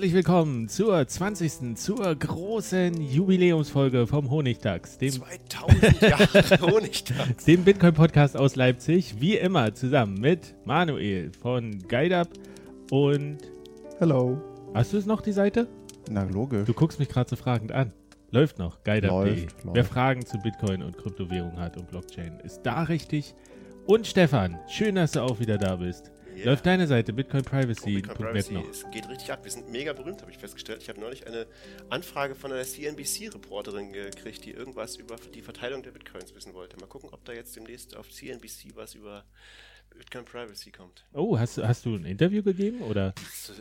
Herzlich willkommen zur 20. zur großen Jubiläumsfolge vom Honigdachs, dem 2000 Jahre Honigdachs, dem Bitcoin Podcast aus Leipzig, wie immer zusammen mit Manuel von GuideUp und Hello. Hast du es noch die Seite? Na logisch. Du guckst mich gerade so fragend an. Läuft noch, GuideUp.de. Wer Fragen zu Bitcoin und Kryptowährung hat und Blockchain, ist da richtig. Und Stefan, schön, dass du auch wieder da bist. Yeah. Läuft deine Seite bitcoinprivacy.net oh, Bitcoin noch? Es geht richtig ab. Wir sind mega berühmt, habe ich festgestellt. Ich habe neulich eine Anfrage von einer CNBC-Reporterin gekriegt, die irgendwas über die Verteilung der Bitcoins wissen wollte. Mal gucken, ob da jetzt demnächst auf CNBC was über Bitcoin Privacy kommt. Oh, hast, hast du ein Interview gegeben oder?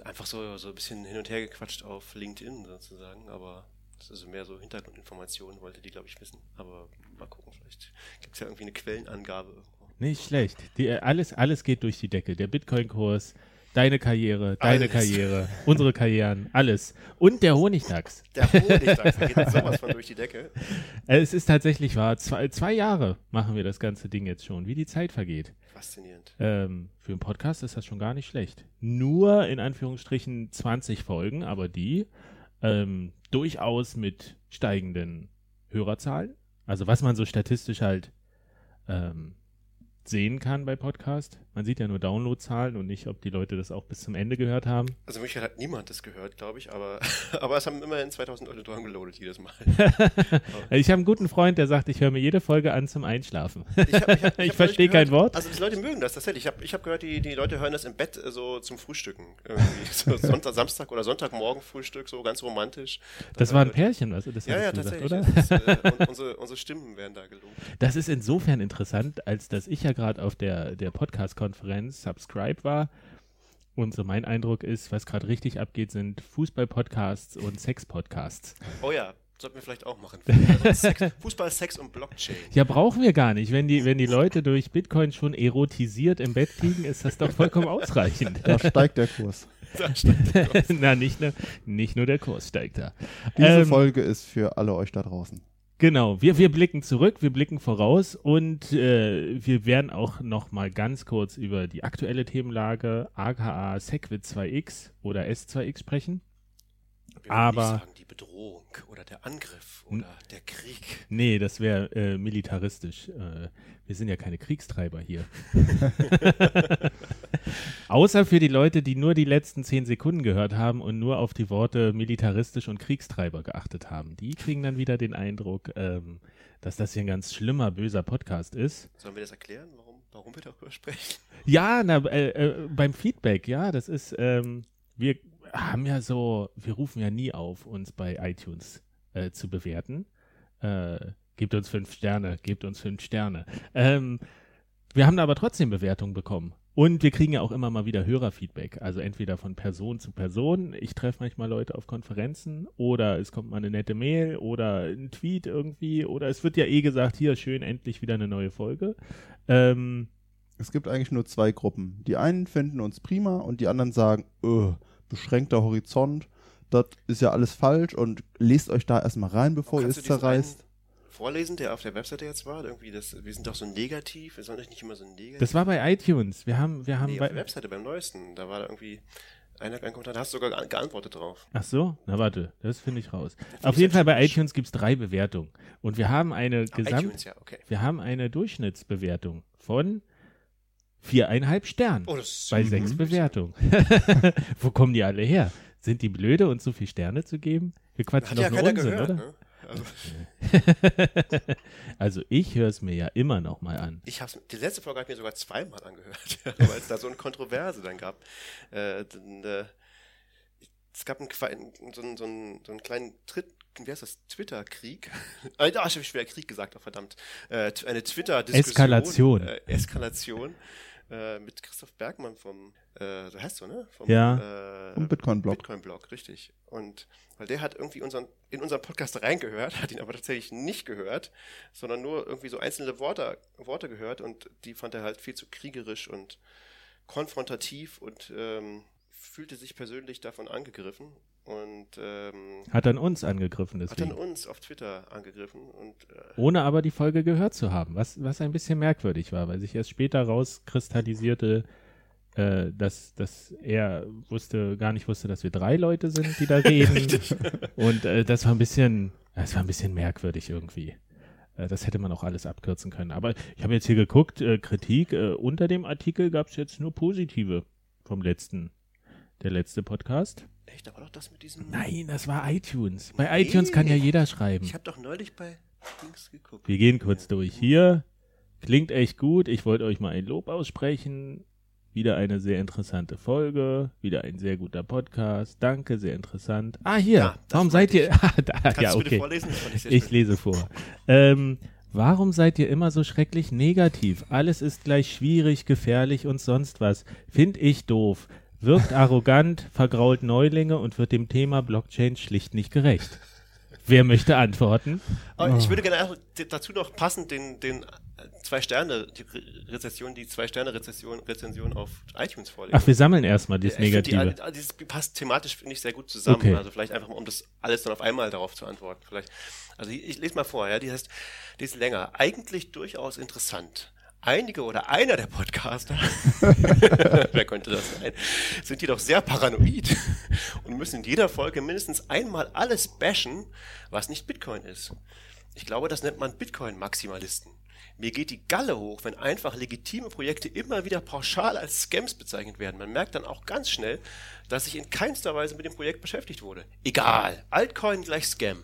Einfach so, so ein bisschen hin und her gequatscht auf LinkedIn sozusagen, aber das ist mehr so Hintergrundinformationen, wollte die, glaube ich, wissen. Aber mal gucken, vielleicht gibt es ja irgendwie eine Quellenangabe irgendwo. Nicht schlecht. Die, äh, alles, alles geht durch die Decke. Der Bitcoin-Kurs, deine Karriere, deine alles. Karriere, unsere Karrieren, alles. Und der Honigdachs. Der Honigdachs, da geht sowas von durch die Decke. Es ist tatsächlich wahr. Zwei, zwei Jahre machen wir das ganze Ding jetzt schon, wie die Zeit vergeht. Faszinierend. Ähm, für einen Podcast ist das schon gar nicht schlecht. Nur in Anführungsstrichen 20 Folgen, aber die ähm, durchaus mit steigenden Hörerzahlen. Also was man so statistisch halt ähm, sehen kann bei Podcast. Man sieht ja nur Downloadzahlen und nicht, ob die Leute das auch bis zum Ende gehört haben. Also mich hat niemand das gehört, glaube ich, aber, aber es haben immerhin 2000 Leute dran geloadet jedes Mal. ich habe einen guten Freund, der sagt, ich höre mir jede Folge an zum Einschlafen. Ich, ich, ich, verstehe kein Wort. Also die Leute mögen das tatsächlich. Ich habe ich hab gehört, die, die Leute hören das im Bett äh, so zum Frühstücken. So Sonntag, Samstag oder Sonntagmorgen Frühstück, so ganz romantisch. Das, das war ein Pärchen, was? Das ja, ja, tatsächlich. Gesagt, oder? Ist, äh, unsere, unsere Stimmen werden da gelobt. Das ist insofern interessant, als dass ich ja gerade auf der, der Podcast-Konferenz Subscribe war. Und so mein Eindruck ist, was gerade richtig abgeht, sind Fußball-Podcasts und Sex-Podcasts. Oh ja, sollten wir vielleicht auch machen. Fußball, Sex und Blockchain. Ja, brauchen wir gar nicht. Wenn die, wenn die Leute durch Bitcoin schon erotisiert im Bett liegen, ist das doch vollkommen ausreichend. Da steigt der Kurs. Da steigt der Kurs. Na, nicht nur, nicht nur der Kurs steigt da. Diese ähm, Folge ist für alle euch da draußen. Genau, wir, wir blicken zurück, wir blicken voraus und äh, wir werden auch noch mal ganz kurz über die aktuelle Themenlage aka Segwit 2X oder S2X sprechen. Wir Aber sagen, die Bedrohung oder der Angriff oder der Krieg. Nee, das wäre äh, militaristisch. Äh, wir sind ja keine Kriegstreiber hier. Außer für die Leute, die nur die letzten zehn Sekunden gehört haben und nur auf die Worte militaristisch und Kriegstreiber geachtet haben. Die kriegen dann wieder den Eindruck, ähm, dass das hier ein ganz schlimmer, böser Podcast ist. Sollen wir das erklären, warum, warum wir darüber sprechen? Ja, na, äh, äh, beim Feedback, ja, das ist, ähm, wir haben ja so, wir rufen ja nie auf, uns bei iTunes äh, zu bewerten. Äh, gebt uns fünf Sterne, gebt uns fünf Sterne. Ähm, wir haben aber trotzdem Bewertungen bekommen. Und wir kriegen ja auch immer mal wieder Hörerfeedback. Also entweder von Person zu Person. Ich treffe manchmal Leute auf Konferenzen oder es kommt mal eine nette Mail oder ein Tweet irgendwie. Oder es wird ja eh gesagt, hier schön, endlich wieder eine neue Folge. Ähm, es gibt eigentlich nur zwei Gruppen. Die einen finden uns prima und die anderen sagen, öh, beschränkter Horizont, das ist ja alles falsch und lest euch da erstmal rein, bevor ihr es zerreißt vorlesen, der auf der Webseite jetzt war? Irgendwie das, wir sind doch so negativ, wir sollen nicht immer so negativ. Das war bei iTunes. Wir haben, wir haben nee, bei auf der Webseite beim neuesten. Da war da irgendwie einer ein Kommentar, da hast du sogar geantwortet drauf. Ach so, na warte, das finde ich raus. Auf jeden Fall bei iTunes gibt es drei Bewertungen und wir haben eine Gesamt, iTunes, ja, okay. wir haben eine Durchschnittsbewertung von viereinhalb Sternen oh, bei sechs Bewertungen. Wo kommen die alle her? Sind die blöde, uns so viele Sterne zu geben? Wir quatschen Hat doch ja nur Unsinn, gehört, oder? ne? Also, also ich höre es mir ja immer noch mal an. ich hab's, die letzte Folge habe ich mir sogar zweimal angehört, weil es da so eine Kontroverse dann gab. Äh, denn, äh, es gab einen, so, einen, so, einen, so einen kleinen Tritt, wie heißt das, Twitter-Krieg? Äh, da habe ich wieder Krieg gesagt, oh, verdammt. Äh, eine Twitter-Diskussion. Eskalation. Äh, Eskalation. Äh, mit Christoph Bergmann vom, äh, so heißt du, ne? Vom, Ja. Äh, Vom Bitcoin-Blog. Bitcoin-Blog, richtig. Und weil der hat irgendwie unseren, in unseren Podcast reingehört, hat ihn aber tatsächlich nicht gehört, sondern nur irgendwie so einzelne Worte, Worte gehört und die fand er halt viel zu kriegerisch und konfrontativ und ähm, fühlte sich persönlich davon angegriffen und ähm, Hat dann uns angegriffen hat dann deswegen. uns auf Twitter angegriffen und äh, Ohne aber die Folge gehört zu haben, was, was ein bisschen merkwürdig war, weil sich erst später rauskristallisierte, äh, dass, dass er wusste, gar nicht wusste, dass wir drei Leute sind, die da reden. Und äh, das war ein bisschen, das war ein bisschen merkwürdig irgendwie. Äh, das hätte man auch alles abkürzen können. Aber ich habe jetzt hier geguckt, äh, Kritik, äh, unter dem Artikel gab es jetzt nur positive vom letzten, der letzte Podcast. Echt, da war doch das mit diesem. Nein, das war iTunes. Bei Nee. iTunes kann ja jeder schreiben. Ich habe doch neulich bei Dings geguckt. Wir gehen kurz durch. Hier klingt echt gut. Ich wollte euch mal ein Lob aussprechen. Wieder eine sehr interessante Folge. Wieder ein sehr guter Podcast. Danke, sehr interessant. Ah, hier. Ja, warum seid meinte ihr. Ah, da, Kannst ja, du bitte okay. vorlesen? Das fand ich Ich lese vor. Ähm, warum seid ihr immer so schrecklich negativ? Alles ist gleich schwierig, gefährlich und sonst was. Find ich doof. Wirkt arrogant, vergrault Neulinge und wird dem Thema Blockchain schlicht nicht gerecht. Wer möchte antworten? Aber Oh. ich würde gerne dazu noch passend den, den äh, zwei Sterne, die Re Rezession, die zwei Sterne Rezession, Rezension auf iTunes vorlesen. Ach, wir sammeln erstmal das Negative. Die, all- das passt thematisch, finde ich, sehr gut zusammen. Okay. Also vielleicht einfach, um das alles dann auf einmal darauf zu antworten. Vielleicht. Also ich, ich lese mal vor, ja, die heißt, die ist länger. Eigentlich durchaus interessant. Einige oder einer der Podcaster, wer könnte das sein, sind jedoch sehr paranoid und müssen in jeder Folge mindestens einmal alles bashen, was nicht Bitcoin ist. Ich glaube, das nennt man Bitcoin-Maximalisten. Mir geht die Galle hoch, wenn einfach legitime Projekte immer wieder pauschal als Scams bezeichnet werden. Man merkt dann auch ganz schnell, dass ich in keinster Weise mit dem Projekt beschäftigt wurde. Egal, Altcoin gleich Scam.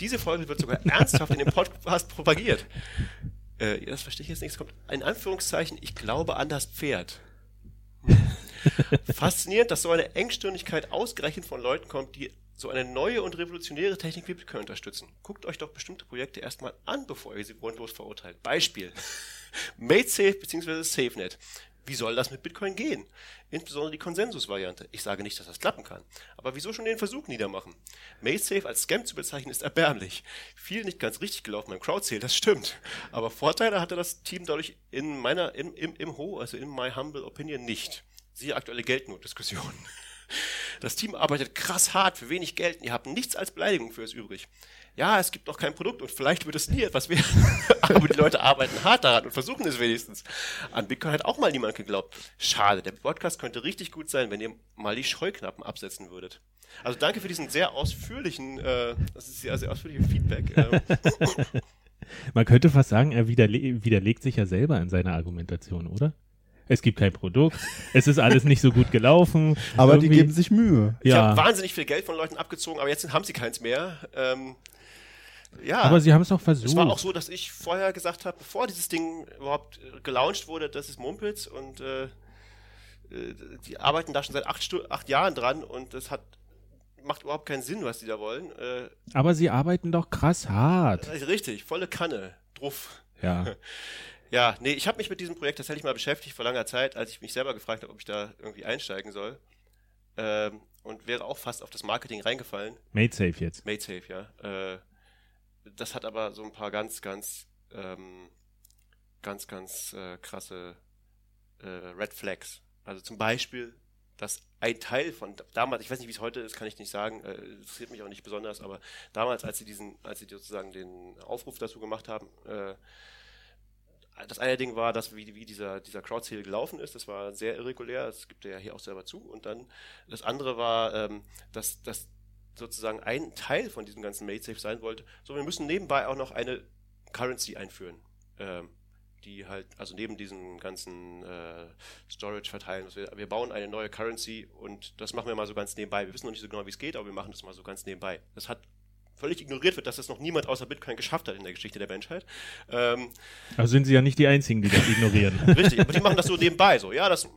Diese Folge wird sogar ernsthaft in dem Podcast propagiert. Äh, das verstehe ich jetzt nicht. Es kommt in Anführungszeichen, ich glaube an das Pferd. Faszinierend, dass so eine Engstirnigkeit ausgerechnet von Leuten kommt, die so eine neue und revolutionäre Technik wie Bitcoin unterstützen. Guckt euch doch bestimmte Projekte erstmal an, bevor ihr sie grundlos verurteilt. Beispiel. MadeSafe bzw. SafeNet. Wie soll das mit Bitcoin gehen? Insbesondere die Konsensusvariante. Ich sage nicht, dass das klappen kann. Aber wieso schon den Versuch niedermachen? MadeSafe als Scam zu bezeichnen ist erbärmlich. Viel nicht ganz richtig gelaufen beim Crowdsale, das stimmt. Aber Vorteile hatte das Team dadurch in meiner, im, im, im Ho, also in my humble opinion nicht. Siehe aktuelle Geldnotdiskussion. Das Team arbeitet krass hart für wenig Geld und ihr habt nichts als Beleidigung für es übrig. Ja, es gibt noch kein Produkt und vielleicht wird es nie etwas werden. Aber die Leute arbeiten hart daran und versuchen es wenigstens. An Bitcoin hat auch mal niemand geglaubt. Schade, der Podcast könnte richtig gut sein, wenn ihr mal die Scheuklappen absetzen würdet. Also danke für diesen sehr ausführlichen, äh, das ist sehr, sehr ausführliche Feedback. Ähm, Man könnte fast sagen, er widerle widerlegt sich ja selber in seiner Argumentation, oder? Es gibt kein Produkt, es ist alles nicht so gut gelaufen. Aber die irgendwie- geben sich Mühe. Ich Ja. habe wahnsinnig viel Geld von Leuten abgezogen, aber jetzt haben sie keins mehr. Ähm, ja. Aber sie haben es doch versucht. Es war auch so, dass ich vorher gesagt habe, bevor dieses Ding überhaupt äh, gelauncht wurde, das ist Mumpitz und äh, äh, die arbeiten da schon seit acht, Stu acht Jahren dran und das hat macht überhaupt keinen Sinn, was die da wollen. Äh, Aber sie arbeiten doch krass hart. also richtig, volle Kanne, druff. Ja. Ja, nee, ich habe mich mit diesem Projekt tatsächlich mal beschäftigt vor langer Zeit, als ich mich selber gefragt habe, ob ich da irgendwie einsteigen soll. Ähm, und wäre auch fast auf das Marketing reingefallen. Made safe jetzt. Made Safe, ja. Äh, das hat aber so ein paar ganz, ganz, ähm, ganz, ganz äh, krasse äh, Red Flags. Also zum Beispiel, dass ein Teil von damals, ich weiß nicht, wie es heute ist, kann ich nicht sagen, äh, interessiert mich auch nicht besonders, aber damals, als sie diesen, als sie sozusagen den Aufruf dazu gemacht haben, äh, das eine Ding war, dass wie, wie dieser, dieser Crowd-Sale gelaufen ist, das war sehr irregulär, das gibt er ja hier auch selber zu. Und dann das andere war, ähm, dass, dass sozusagen ein Teil von diesem ganzen MadeSafe sein wollte, so wir müssen nebenbei auch noch eine Currency einführen. Ähm, die halt, also neben diesen ganzen äh, Storage verteilen, wir, wir bauen eine neue Currency und das machen wir mal so ganz nebenbei. Wir wissen noch nicht so genau, wie es geht, aber wir machen das mal so ganz nebenbei. Das hat völlig ignoriert wird, dass das noch niemand außer Bitcoin geschafft hat in der Geschichte der Menschheit. Ähm, also sind sie ja nicht die Einzigen, die das ignorieren. richtig, aber die machen das so nebenbei. So, ja, das,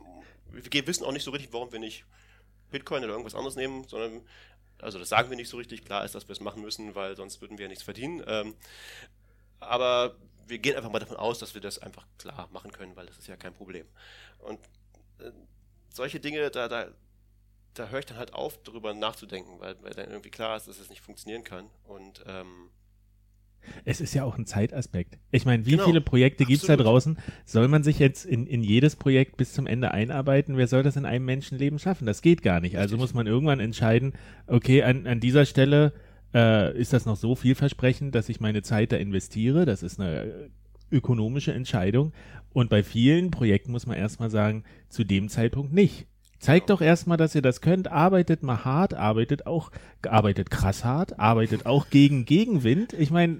wir wissen auch nicht so richtig, warum wir nicht Bitcoin oder irgendwas anderes nehmen, sondern, also das sagen wir nicht so richtig. Klar ist, dass wir es machen müssen, weil sonst würden wir ja nichts verdienen. Ähm, aber wir gehen einfach mal davon aus, dass wir das einfach klar machen können, weil das ist ja kein Problem. Und äh, solche Dinge, da, da, da höre ich dann halt auf, darüber nachzudenken, weil, weil dann irgendwie klar ist, dass es nicht funktionieren kann. Und ähm, es ist ja auch ein Zeitaspekt. Ich meine, wie genau, viele Projekte gibt es da draußen? Soll man sich jetzt in, in jedes Projekt bis zum Ende einarbeiten? Wer soll das in einem Menschenleben schaffen? Das geht gar nicht. Also muss man irgendwann entscheiden, okay, an, an dieser Stelle äh, ist das noch so vielversprechend, dass ich meine Zeit da investiere. Das ist eine ökonomische Entscheidung. Und bei vielen Projekten muss man erstmal sagen, zu dem Zeitpunkt nicht. Zeigt doch erstmal, dass ihr das könnt. Arbeitet mal hart, arbeitet auch, arbeitet krass hart, arbeitet auch gegen Gegenwind. Ich meine,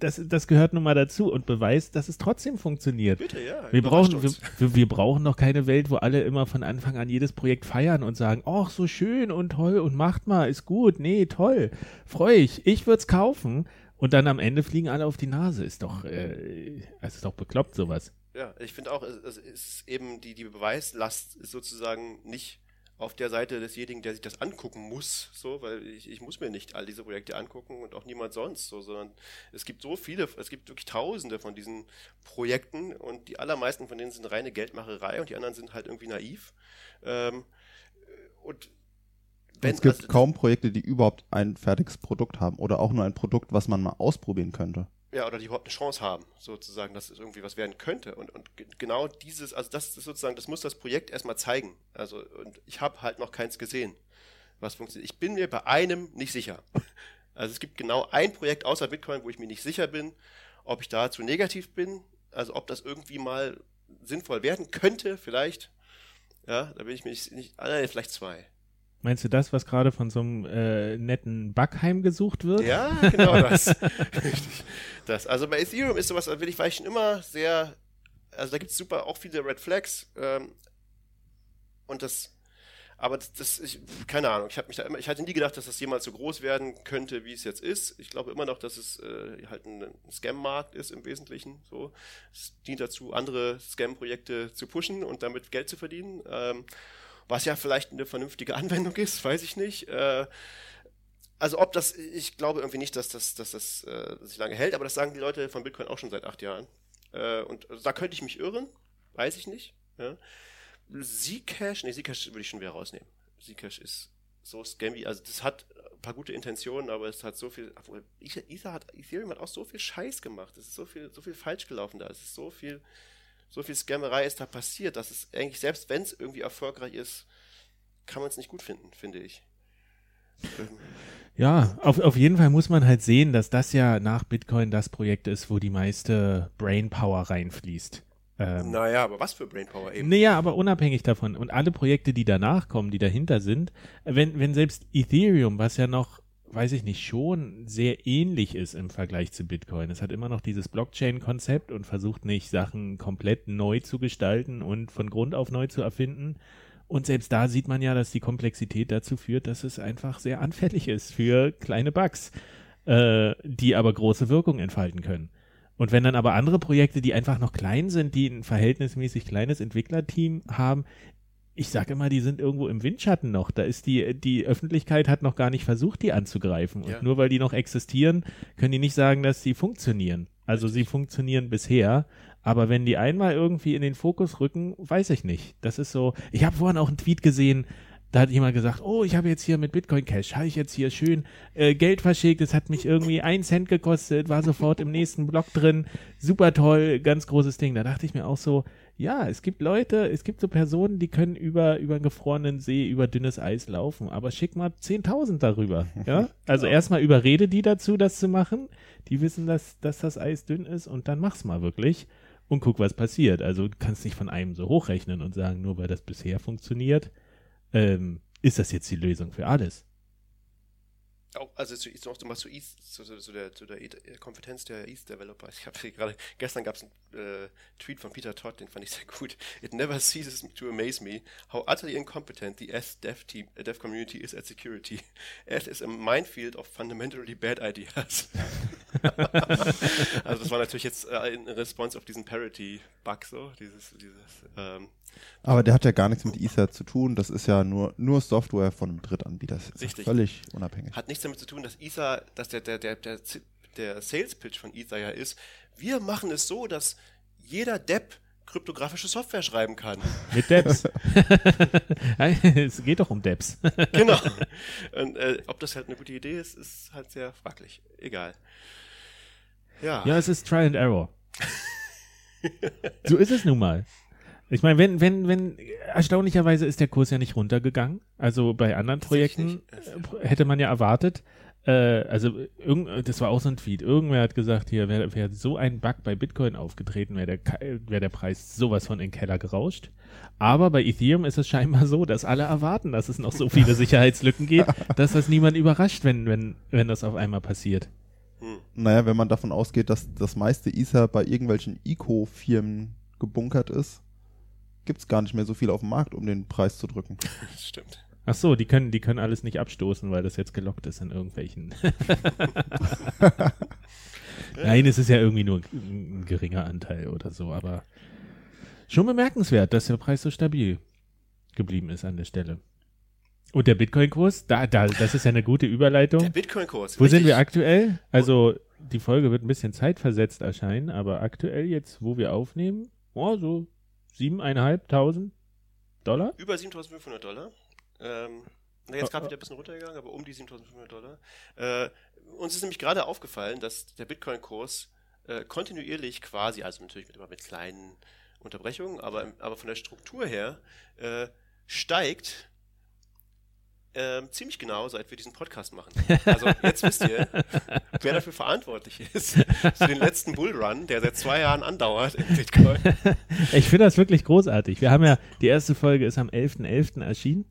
das, das gehört nun mal dazu und beweist, dass es trotzdem funktioniert. Bitte, ja. Wir brauchen, wir, wir, brauchen doch keine Welt, wo alle immer von Anfang an jedes Projekt feiern und sagen, ach, so schön und toll und macht mal, ist gut, nee, toll, freu ich, ich würde es kaufen. Und dann am Ende fliegen alle auf die Nase. Ist doch, äh, es ist doch bekloppt sowas. Ja, ich finde auch, es ist eben die, die Beweislast ist sozusagen nicht auf der Seite desjenigen, der sich das angucken muss, so, weil ich, ich muss mir nicht all diese Projekte angucken und auch niemand sonst, so, sondern es gibt so viele, es gibt wirklich tausende von diesen Projekten und die allermeisten von denen sind reine Geldmacherei und die anderen sind halt irgendwie naiv. Ähm, und wenn, es gibt also, kaum Projekte, die überhaupt ein fertiges Produkt haben oder auch nur ein Produkt, was man mal ausprobieren könnte ja, oder die überhaupt eine Chance haben, sozusagen, dass es irgendwie was werden könnte. Und, und genau dieses, also das ist sozusagen, das muss das Projekt erstmal zeigen. Also, und ich habe halt noch keins gesehen, was funktioniert. Ich bin mir bei einem nicht sicher. Also es gibt genau ein Projekt außer Bitcoin, wo ich mir nicht sicher bin, ob ich dazu negativ bin, also ob das irgendwie mal sinnvoll werden könnte, vielleicht. Ja, da bin ich mir nicht, nicht ah, vielleicht zwei. Meinst du das, was gerade von so einem äh, netten Backheim gesucht wird? Ja, genau das. Richtig. Das. Also bei Ethereum ist sowas, da will ich, war ich schon immer sehr, also da gibt es super auch viele Red Flags. Ähm, und das, aber das, das ich, keine Ahnung, ich habe mich da immer, ich hatte nie gedacht, dass das jemals so groß werden könnte, wie es jetzt ist. Ich glaube immer noch, dass es äh, halt ein, ein Scam-Markt ist im Wesentlichen. So, es dient dazu, andere Scam-Projekte zu pushen und damit Geld zu verdienen. Ähm, was ja vielleicht eine vernünftige Anwendung ist, weiß ich nicht. Äh, also ob das, ich glaube irgendwie nicht, dass das, dass das äh, sich lange hält, aber das sagen die Leute von Bitcoin auch schon seit acht Jahren. Äh, und also da könnte ich mich irren, weiß ich nicht. Ja. Zcash, nee, Zcash würde ich schon wieder rausnehmen. Zcash ist so scammy, also das hat ein paar gute Intentionen, aber es hat so viel, obwohl, Ether hat, Ethereum hat auch so viel Scheiß gemacht, es ist so viel, so viel falsch gelaufen da, es ist so viel, so viel Scammerei ist da passiert, dass es eigentlich, selbst wenn es irgendwie erfolgreich ist, kann man es nicht gut finden, finde ich. Ja, auf, auf jeden Fall muss man halt sehen, dass das ja nach Bitcoin das Projekt ist, wo die meiste Brainpower reinfließt. Ähm, naja, aber was für Brainpower eben? Naja, aber unabhängig davon. Und alle Projekte, die danach kommen, die dahinter sind, wenn, wenn selbst Ethereum, was ja noch weiß ich nicht, schon sehr ähnlich ist im Vergleich zu Bitcoin. Es hat immer noch dieses Blockchain-Konzept und versucht nicht, Sachen komplett neu zu gestalten und von Grund auf neu zu erfinden. Und selbst da sieht man ja, dass die Komplexität dazu führt, dass es einfach sehr anfällig ist für kleine Bugs, äh, die aber große Wirkung entfalten können. Und wenn dann aber andere Projekte, die einfach noch klein sind, die ein verhältnismäßig kleines Entwicklerteam haben, ich sage immer, die sind irgendwo im Windschatten noch. Da ist die, die Öffentlichkeit hat noch gar nicht versucht, die anzugreifen. Und ja. nur weil die noch existieren, können die nicht sagen, dass sie funktionieren. Also sie funktionieren bisher. Aber wenn die einmal irgendwie in den Fokus rücken, weiß ich nicht. Das ist so. Ich habe vorhin auch einen Tweet gesehen, da hat jemand gesagt, oh, ich habe jetzt hier mit Bitcoin Cash, habe ich jetzt hier schön äh, Geld verschickt, es hat mich irgendwie ein Cent gekostet, war sofort im nächsten Block drin, super toll, ganz großes Ding. Da dachte ich mir auch so, ja, es gibt Leute, es gibt so Personen, die können über, über einen gefrorenen See, über dünnes Eis laufen, aber schick mal 10.000 darüber. Ja? Also ja. erstmal überrede die dazu, das zu machen. Die wissen, dass, dass das Eis dünn ist und dann mach's mal wirklich und guck, was passiert. Also du kannst nicht von einem so hochrechnen und sagen, nur weil das bisher funktioniert, ähm, ist das jetzt die Lösung für alles. Auch, also zu, noch mal zu East, zu, zu, der, zu der äh, Kompetenz der East Developer. Ich habe gerade, gestern gab es einen äh, Tweet von Peter Todd, den fand ich sehr gut. It never ceases to amaze me how utterly incompetent the S-Dev uh, Dev community is at security. S is a minefield of fundamentally bad ideas. also das war natürlich jetzt äh, in Response auf diesen Parity-Bug so, dieses, dieses ähm, aber der hat ja gar nichts mit Ether zu tun. Das ist ja nur, nur Software von einem Drittanbieter. Das ist Richtig. völlig unabhängig. Hat nichts damit zu tun, dass Ether, dass der, der, der, der, der Sales Pitch von Ether ja ist, wir machen es so, dass jeder Depp kryptografische Software schreiben kann. Mit Debs. es geht doch um Debs. genau. Und äh, ob das halt eine gute Idee ist, ist halt sehr fraglich. Egal. Ja. Ja, es ist Try and Error. so ist es nun mal. Ich meine, wenn, wenn, wenn, erstaunlicherweise ist der Kurs ja nicht runtergegangen. Also bei anderen Projekten hätte man ja erwartet. Äh, also, irgend, das war auch so ein Tweet. Irgendwer hat gesagt, hier wäre wär so ein Bug bei Bitcoin aufgetreten, wäre der, wär der Preis sowas von in den Keller gerauscht. Aber bei Ethereum ist es scheinbar so, dass alle erwarten, dass es noch so viele Sicherheitslücken gibt, dass das niemand überrascht, wenn, wenn, wenn das auf einmal passiert. Hm. Naja, wenn man davon ausgeht, dass das meiste Ether bei irgendwelchen Eco-Firmen gebunkert ist, gibt es gar nicht mehr so viel auf dem Markt, um den Preis zu drücken. Das stimmt. Ach so, die können, die können alles nicht abstoßen, weil das jetzt gelockt ist in irgendwelchen. Nein, es ist ja irgendwie nur ein geringer Anteil oder so, aber schon bemerkenswert, dass der Preis so stabil geblieben ist an der Stelle. Und der Bitcoin-Kurs, da, da, das ist ja eine gute Überleitung. Der Bitcoin-Kurs. Wo sind wir aktuell? Also, die Folge wird ein bisschen zeitversetzt erscheinen, aber aktuell jetzt, wo wir aufnehmen, oh, so siebeneinhalbtausend Dollar? Über 7500 Dollar. Ähm, na, jetzt gerade wieder ein bisschen runtergegangen, aber um die 7500 Dollar. Äh, uns ist nämlich gerade aufgefallen, dass der Bitcoin-Kurs äh, kontinuierlich quasi, also natürlich mit, immer mit kleinen Unterbrechungen, aber, aber von der Struktur her äh, steigt ähm, ziemlich genau, seit wir diesen Podcast machen. Also jetzt wisst ihr, wer dafür verantwortlich ist für den letzten Bullrun, der seit zwei Jahren andauert in Bitcoin. Ich finde das wirklich großartig. Wir haben ja, die erste Folge ist am 11.11. .11. erschienen,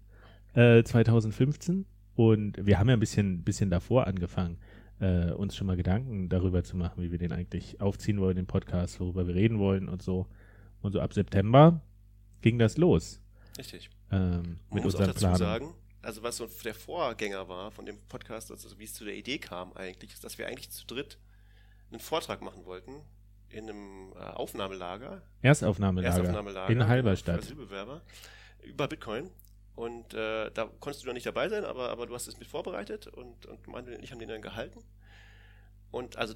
äh, 2015. Und wir haben ja ein bisschen, bisschen davor angefangen, äh, uns schon mal Gedanken darüber zu machen, wie wir den eigentlich aufziehen wollen, den Podcast, worüber wir reden wollen und so. Und so ab September ging das los. Richtig. Ähm, mit Man muss auch dazu Planungen. sagen, also was so der Vorgänger war von dem Podcast, also wie es zu der Idee kam eigentlich, ist, dass wir eigentlich zu dritt einen Vortrag machen wollten in einem äh, Aufnahmelager, Erstaufnahmelager, Erstaufnahmelager in Halberstadt. Asylbewerber über Bitcoin. Und äh, da konntest du noch nicht dabei sein, aber, aber du hast es mit vorbereitet und, und Manuel und ich haben den dann gehalten. Und also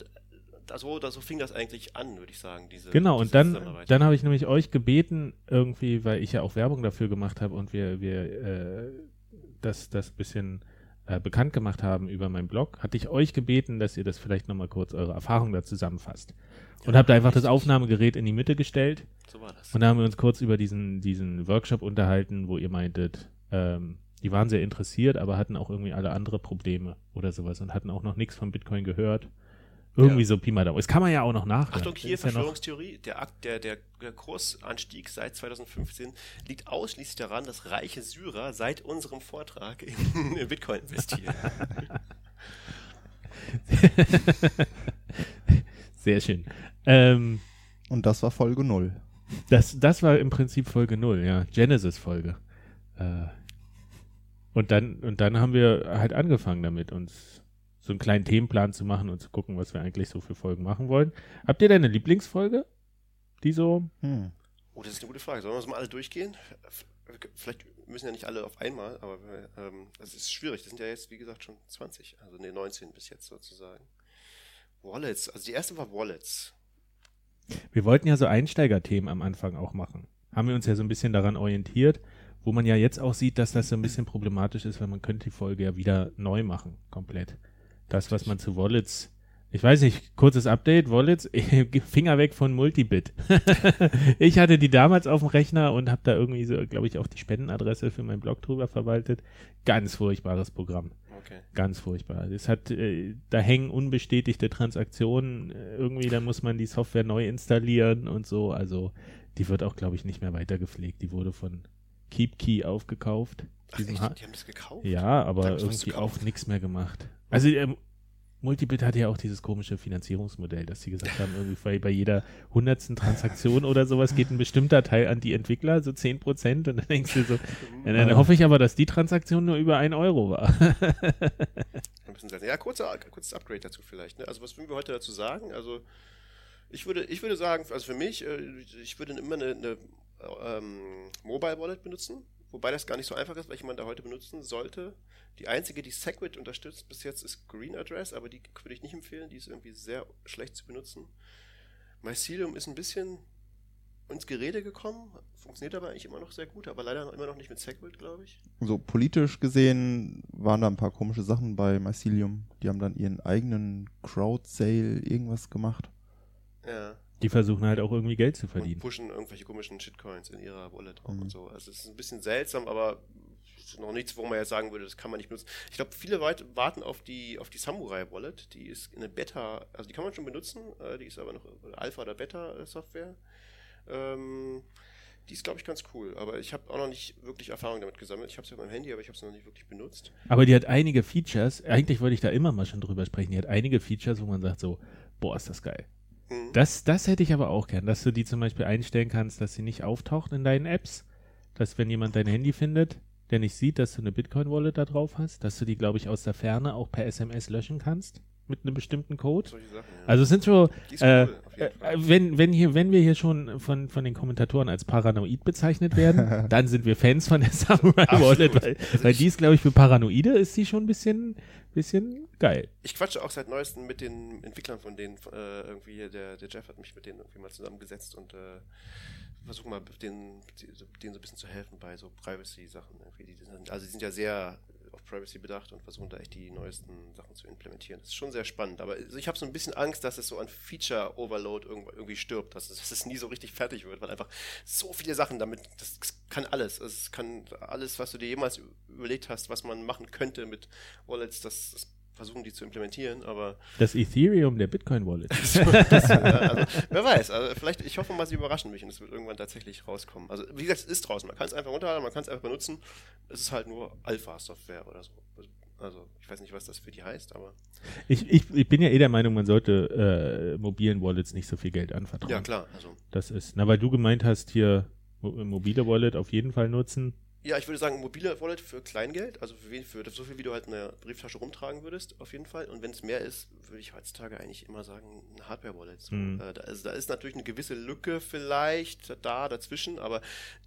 da, so, da, so fing das eigentlich an, würde ich sagen. Diese, Genau, diese und dann, dann habe ich nämlich euch gebeten, irgendwie, weil ich ja auch Werbung dafür gemacht habe und wir, wir äh, das, das bisschen äh, bekannt gemacht haben über meinen Blog, hatte ich euch gebeten, dass ihr das vielleicht nochmal kurz eure Erfahrungen da zusammenfasst. Und Ja, habt einfach das richtig. Aufnahmegerät in die Mitte gestellt so war das. und da haben wir uns kurz über diesen, diesen Workshop unterhalten, wo ihr meintet, ähm, die waren sehr interessiert, aber hatten auch irgendwie alle andere Probleme oder sowas und hatten auch noch nichts von Bitcoin gehört. Irgendwie Ja. so Pi mal Daumen. Das kann man ja auch noch nachhören. Achtung, hier ist ja Verschwörungstheorie. Der, Akt, der, der, der Kursanstieg seit 2015 liegt ausschließlich daran, dass reiche Syrer seit unserem Vortrag in, in Bitcoin investieren. Sehr schön. Ähm, Und das war Folge 0. das, das war im Prinzip Folge 0, ja. Genesis-Folge. Äh, und dann, und dann haben wir halt angefangen damit, uns so einen kleinen Themenplan zu machen und zu gucken, was wir eigentlich so für Folgen machen wollen. Habt ihr denn eine Lieblingsfolge? Die so, Hm. Oh, das ist eine gute Frage. Sollen wir das mal alle durchgehen? Vielleicht müssen ja nicht alle auf einmal, aber ähm, es ist schwierig. Das sind ja jetzt, wie gesagt, schon 20, also ne, 19 bis jetzt sozusagen. Wallets, also die erste war Wallets. wir wollten ja so Einsteigerthemen am Anfang auch machen. Haben wir uns ja so ein bisschen daran orientiert, wo man ja jetzt auch sieht, dass das so ein bisschen problematisch ist, weil man könnte die Folge ja wieder neu machen, komplett. Das, was man zu Wallets, ich weiß nicht, kurzes Update, Wallets, Finger weg von Multibit. ich hatte die damals auf dem Rechner und habe da irgendwie so, glaube ich, auch die Spendenadresse für meinen Blog drüber verwaltet. Ganz furchtbares Programm. Okay. Ganz furchtbar. Es hat, äh, da hängen unbestätigte Transaktionen äh, irgendwie, da muss man die Software neu installieren und so. Also die wird auch, glaube ich, nicht mehr weiter gepflegt. Die wurde von KeepKey aufgekauft. Ach, echt? Die haben das gekauft? ja, aber irgendwie auch nichts mehr gemacht. Also ähm, Multibit hatte ja auch dieses komische Finanzierungsmodell, dass sie gesagt haben, irgendwie bei, jeder hundertsten Transaktion oder sowas geht ein bestimmter Teil an die Entwickler, so 10 Prozent. Und dann denkst du so, ja, dann hoffe ich aber, dass die Transaktion nur über ein Euro war. Ja, kurzer, kurzes Upgrade dazu vielleicht. Ne? Also was würden wir heute dazu sagen? Also ich würde, ich würde sagen, also für mich, äh, ich würde immer eine, eine ähm, Mobile Wallet benutzen, wobei das gar nicht so einfach ist, welche man da heute benutzen sollte. Die einzige, die Segwit unterstützt bis jetzt, ist Green Address, aber die würde ich nicht empfehlen, die ist irgendwie sehr schlecht zu benutzen. Mycelium ist ein bisschen ins Gerede gekommen, funktioniert aber eigentlich immer noch sehr gut, aber leider immer noch nicht mit Segwit, glaube ich. So politisch gesehen waren da ein paar komische Sachen bei Mycelium. Die haben dann ihren eigenen Crowd-Sale irgendwas gemacht. Ja. Die versuchen halt auch irgendwie Geld zu Und verdienen. pushen irgendwelche komischen Shitcoins in ihrer Wallet drauf Mhm. und so. Also es ist ein bisschen seltsam, aber es ist noch nichts, wo man jetzt sagen würde, das kann man nicht benutzen. Ich glaube, viele weit warten auf die auf die Samurai Wallet. Die ist in der Beta, also die kann man schon benutzen, äh, die ist aber noch Alpha oder Beta äh, Software. Ähm, die ist, glaube ich, ganz cool, aber ich habe auch noch nicht wirklich Erfahrung damit gesammelt. Ich habe sie auf meinem Handy, aber ich habe sie noch nicht wirklich benutzt. Aber die hat einige Features, eigentlich wollte ich da immer mal schon drüber sprechen, die hat einige Features, wo man sagt so, boah, ist das geil. Mhm. Das, das hätte ich aber auch gern, dass du die zum Beispiel einstellen kannst, dass sie nicht auftaucht in deinen Apps, dass wenn jemand dein Handy findet, der nicht sieht, dass du eine Bitcoin-Wallet da drauf hast, dass du die, glaube ich, aus der Ferne auch per SMS löschen kannst mit einem bestimmten Code. Solche Sachen, ja. Also es sind so, äh, cool, äh, wenn, wenn, hier, wenn wir hier schon von, von den Kommentatoren als paranoid bezeichnet werden, dann sind wir Fans von der Samurai Wallet, weil, Also weil die ist, glaube ich, für Paranoide ist die schon ein bisschen, bisschen geil. Ich quatsche auch seit neuestem mit den Entwicklern von denen, äh, irgendwie, der, der Jeff hat mich mit denen irgendwie mal zusammengesetzt und äh, versuche mal denen, denen so ein bisschen zu helfen bei so Privacy-Sachen. also die sind ja sehr Privacy bedacht und versuchen da echt die neuesten Sachen zu implementieren. Das ist schon sehr spannend, aber ich habe so ein bisschen Angst, dass es so an Feature-Overload irgendwo- irgendwie stirbt, dass es, dass es nie so richtig fertig wird, weil einfach so viele Sachen damit, das, kann alles. Also es kann alles, was du dir jemals überlegt hast, was man machen könnte mit Wallets, das, das versuchen die zu implementieren, aber Das Ethereum der Bitcoin Wallet. das, äh, also, wer weiß, also vielleicht, ich hoffe mal, sie überraschen mich und es wird irgendwann tatsächlich rauskommen. Also, wie gesagt, es ist draußen, man kann es einfach runterladen, man kann es einfach benutzen. Es ist halt nur Alpha-Software oder so. Also, ich weiß nicht, was das für die heißt, aber Ich, ich, ich bin ja eh der Meinung, man sollte äh, mobilen Wallets nicht so viel Geld anvertrauen. ja, klar. Also, Das ist, na, weil du gemeint hast, hier mo mobile Wallet auf jeden Fall nutzen. Ja, ich würde sagen, mobile Wallet für Kleingeld, also für, wen, für so viel, wie du halt in der Brieftasche rumtragen würdest, auf jeden Fall. Und wenn es mehr ist, würde ich heutzutage eigentlich immer sagen, ein Hardware-Wallet. So. Mhm. Äh, da, also, da ist natürlich eine gewisse Lücke vielleicht da dazwischen, aber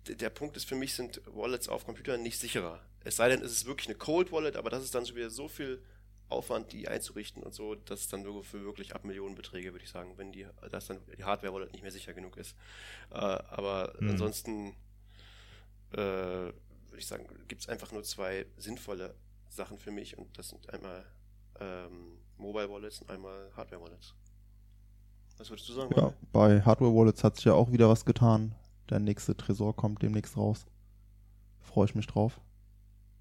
der Punkt ist für mich, sind Wallets auf Computern nicht sicherer. Es sei denn, es ist wirklich eine Cold Wallet, aber das ist dann schon wieder so viel Aufwand, die einzurichten und so, dass es dann nur für wirklich ab Millionenbeträge, würde ich sagen, wenn die, dass dann die Hardware-Wallet nicht mehr sicher genug ist. Äh, aber Mhm. ansonsten äh, würde ich sagen, gibt es einfach nur zwei sinnvolle Sachen für mich und das sind einmal ähm, Mobile Wallets und einmal Hardware Wallets. Was würdest du sagen? Ja, bei Hardware Wallets hat sich ja auch wieder was getan. Der nächste Tresor kommt demnächst raus. Freue ich mich drauf.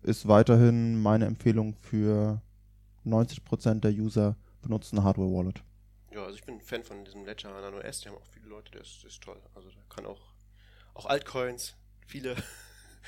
Ist weiterhin meine Empfehlung für 90% der User benutzen Hardware Wallet. Ja, also ich bin ein Fan von diesem Ledger Nano S, die haben auch viele Leute, der ist, toll. Also der kann auch, auch Altcoins, viele.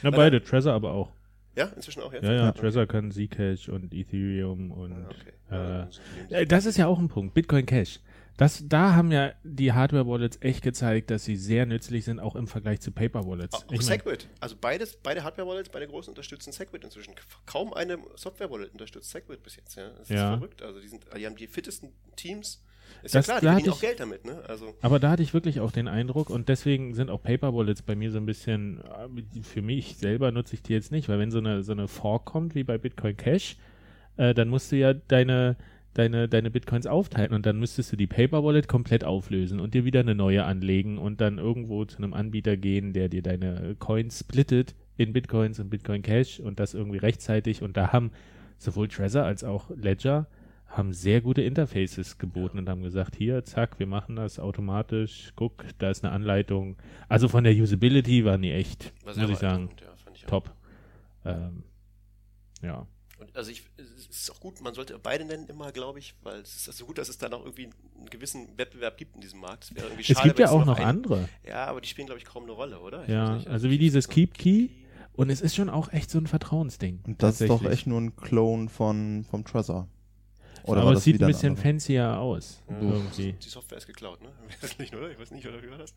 Na, beide, Trezor aber auch. Ja, inzwischen auch jetzt? Ja, ja, Ja. Trezor kann Zcash und Ethereum und Ah, okay. äh, Äh, Das ist ja auch ein Punkt. Bitcoin Cash. Das, da haben ja die Hardware-Wallets echt gezeigt, dass sie sehr nützlich sind, auch im Vergleich zu Paper-Wallets. Auch Ich Segwit. Also beides, beide Hardware-Wallets, beide großen unterstützen Segwit inzwischen. Kaum eine Software-Wallet unterstützt Segwit bis jetzt. Ja, das Ja. ist verrückt. Also die, sind, die haben die fittesten Teams. Ist Das- ja klar, die da verdienen hatte auch ich- Geld damit. Ne? Also aber da hatte ich wirklich auch den Eindruck und deswegen sind auch Paper-Wallets bei mir so ein bisschen, äh, für mich selber nutze ich die jetzt nicht, weil wenn so eine, so eine Fork kommt wie bei Bitcoin Cash, äh, dann musst du ja deine, deine, deine Bitcoins aufteilen und dann müsstest du die Paper-Wallet komplett auflösen und dir wieder eine neue anlegen und dann irgendwo zu einem Anbieter gehen, der dir deine Coins splittet in Bitcoins und Bitcoin Cash und das irgendwie rechtzeitig und da haben sowohl Trezor als auch Ledger haben sehr gute Interfaces geboten und haben gesagt, hier, zack, wir machen das automatisch, guck, da ist eine Anleitung. Also von der Usability waren die echt, war muss ich sagen, ja, fand ich auch. top. Ähm, ja. Und also ich, es ist auch gut, man sollte beide nennen immer, glaube ich, weil es ist also gut, dass es da noch irgendwie einen gewissen Wettbewerb gibt in diesem Markt. Es, wäre irgendwie Es schade, gibt wenn ja auch noch ein- andere. Ja, aber die spielen, glaube ich, kaum eine Rolle, oder? Ich Ja, weiß also wie dieses Keep Key. Und es ist schon auch echt so ein Vertrauensding. Und das ist doch echt nur ein Clone von, vom Trezor. Oder aber es sieht ein bisschen fancier aus. Ja, Irgendwie. Die Software ist geklaut, ne? Weiß nicht, oder? Ich weiß nicht, oder wie war das?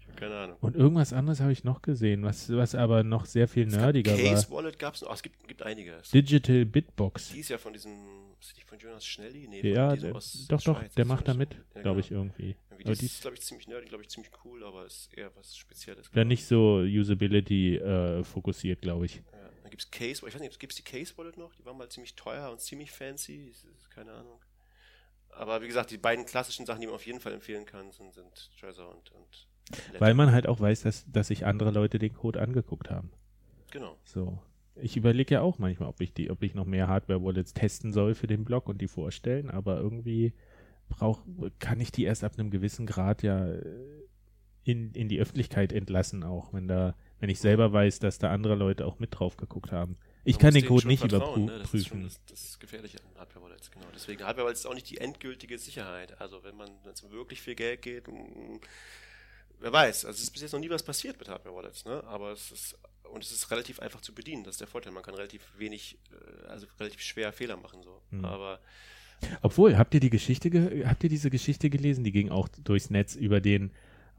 Ich habe keine Ahnung. Und irgendwas anderes habe ich noch gesehen, was, was aber noch sehr viel Es gab nerdiger war. Case Wallet gab es noch. Oh, es gibt, gibt einige. Es- Digital Bitbox. Die ist ja von diesem, ist die von Jonas Schnelli? Nee, Ja, der, aus doch, doch, Schweiz. der macht da mit, Ja, glaube genau. ich, irgendwie. Irgendwie, Aber die die ist, glaube ich, ziemlich nerdig, glaube ich, ziemlich cool, aber ist eher was Spezielles. ich. nicht so Usability äh, fokussiert, glaube ich. Ja. Dann gibt es Case, ich weiß nicht, gibt es die Case Wallet noch? Die waren mal ziemlich teuer und ziemlich fancy. Keine Ahnung. Aber wie gesagt, die beiden klassischen Sachen, die man auf jeden Fall empfehlen kann, sind, sind Trezor und, und Ledger. Weil man halt auch weiß, dass, dass sich andere Leute den Code angeguckt haben. Genau. So. Ich überlege ja auch manchmal, ob ich die, ob ich noch mehr Hardware-Wallets testen soll für den Blog und die vorstellen, aber irgendwie brauch, kann ich die erst ab einem gewissen Grad ja äh, in, in die Öffentlichkeit entlassen, auch wenn da, wenn ich selber weiß, dass da andere Leute auch mit drauf geguckt haben. Ich Man kann den Code nicht überprüfen. ne? Das ist schon das, das Gefährliche an Hardware-Wallets, genau. Deswegen, Hardware-Wallets ist auch nicht die endgültige Sicherheit. Also wenn man, um wirklich viel Geld geht, mm, wer weiß. Also es ist bis jetzt noch nie was passiert mit Hardware-Wallets, ne? Aber es ist, und es ist relativ einfach zu bedienen. Das ist der Vorteil. Man kann relativ wenig, äh, also relativ schwer Fehler machen, so. Hm. Aber Obwohl, habt ihr die Geschichte, ge habt ihr diese Geschichte gelesen? Die ging auch durchs Netz über den,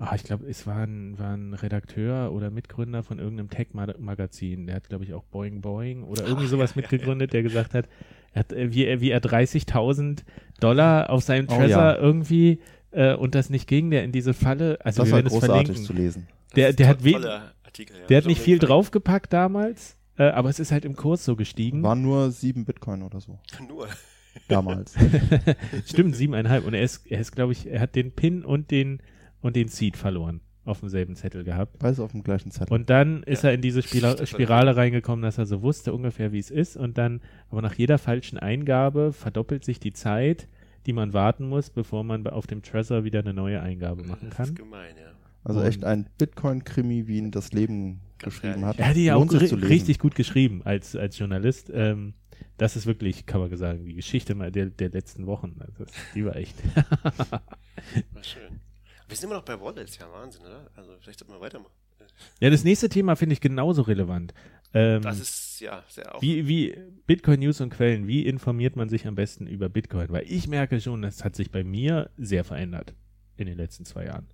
ah, ich glaube, es war ein, war ein Redakteur oder Mitgründer von irgendeinem Tech-Magazin. Der hat, glaube ich, auch Boing Boing oder irgendwie sowas mitgegründet, der gesagt hat, er hat äh, wie, er- wie er 30.000 Dollar auf seinem Oh, Trezor ja. irgendwie äh, und das nicht ging, der in diese Falle, also Das wir war großartig verlinken. zu lesen. Der, das der ist hat, Artikel, ja. der hat nicht viel draufgepackt damals, äh, aber es ist halt im Kurs so gestiegen. Waren nur sieben Bitcoin oder so. Nur. Damals. Stimmt, siebeneinhalb. Und er ist, er ist, glaube ich, er hat den Pin und den und den Seed verloren auf demselben Zettel gehabt. Beides auf dem gleichen Zettel. Und dann ist Ja. er in diese Spira. Spirale reingekommen, dass er so wusste ungefähr, wie es ist. Und dann, aber nach jeder falschen Eingabe verdoppelt sich die Zeit, die man warten muss, bevor man auf dem Trezor wieder eine neue Eingabe machen Das ist kann. gemein, ja. also und- echt ein Bitcoin-Krimi, wie ihn das Leben geschrieben hat. Er hat die ja auch richtig gut geschrieben als, als Journalist. Ähm, das ist wirklich, kann man sagen, die Geschichte mal der, der letzten Wochen. Also, die war echt. War schön. Wir sind immer noch bei Wallets, ja, Wahnsinn, oder? Also vielleicht sollten wir weitermachen. ja, das nächste Thema finde ich genauso relevant. Ähm, Das ist, ja, sehr auch. Wie, wie Bitcoin News und Quellen, wie informiert man sich am besten über Bitcoin? Weil ich merke schon, das hat sich bei mir sehr verändert in den letzten zwei Jahren.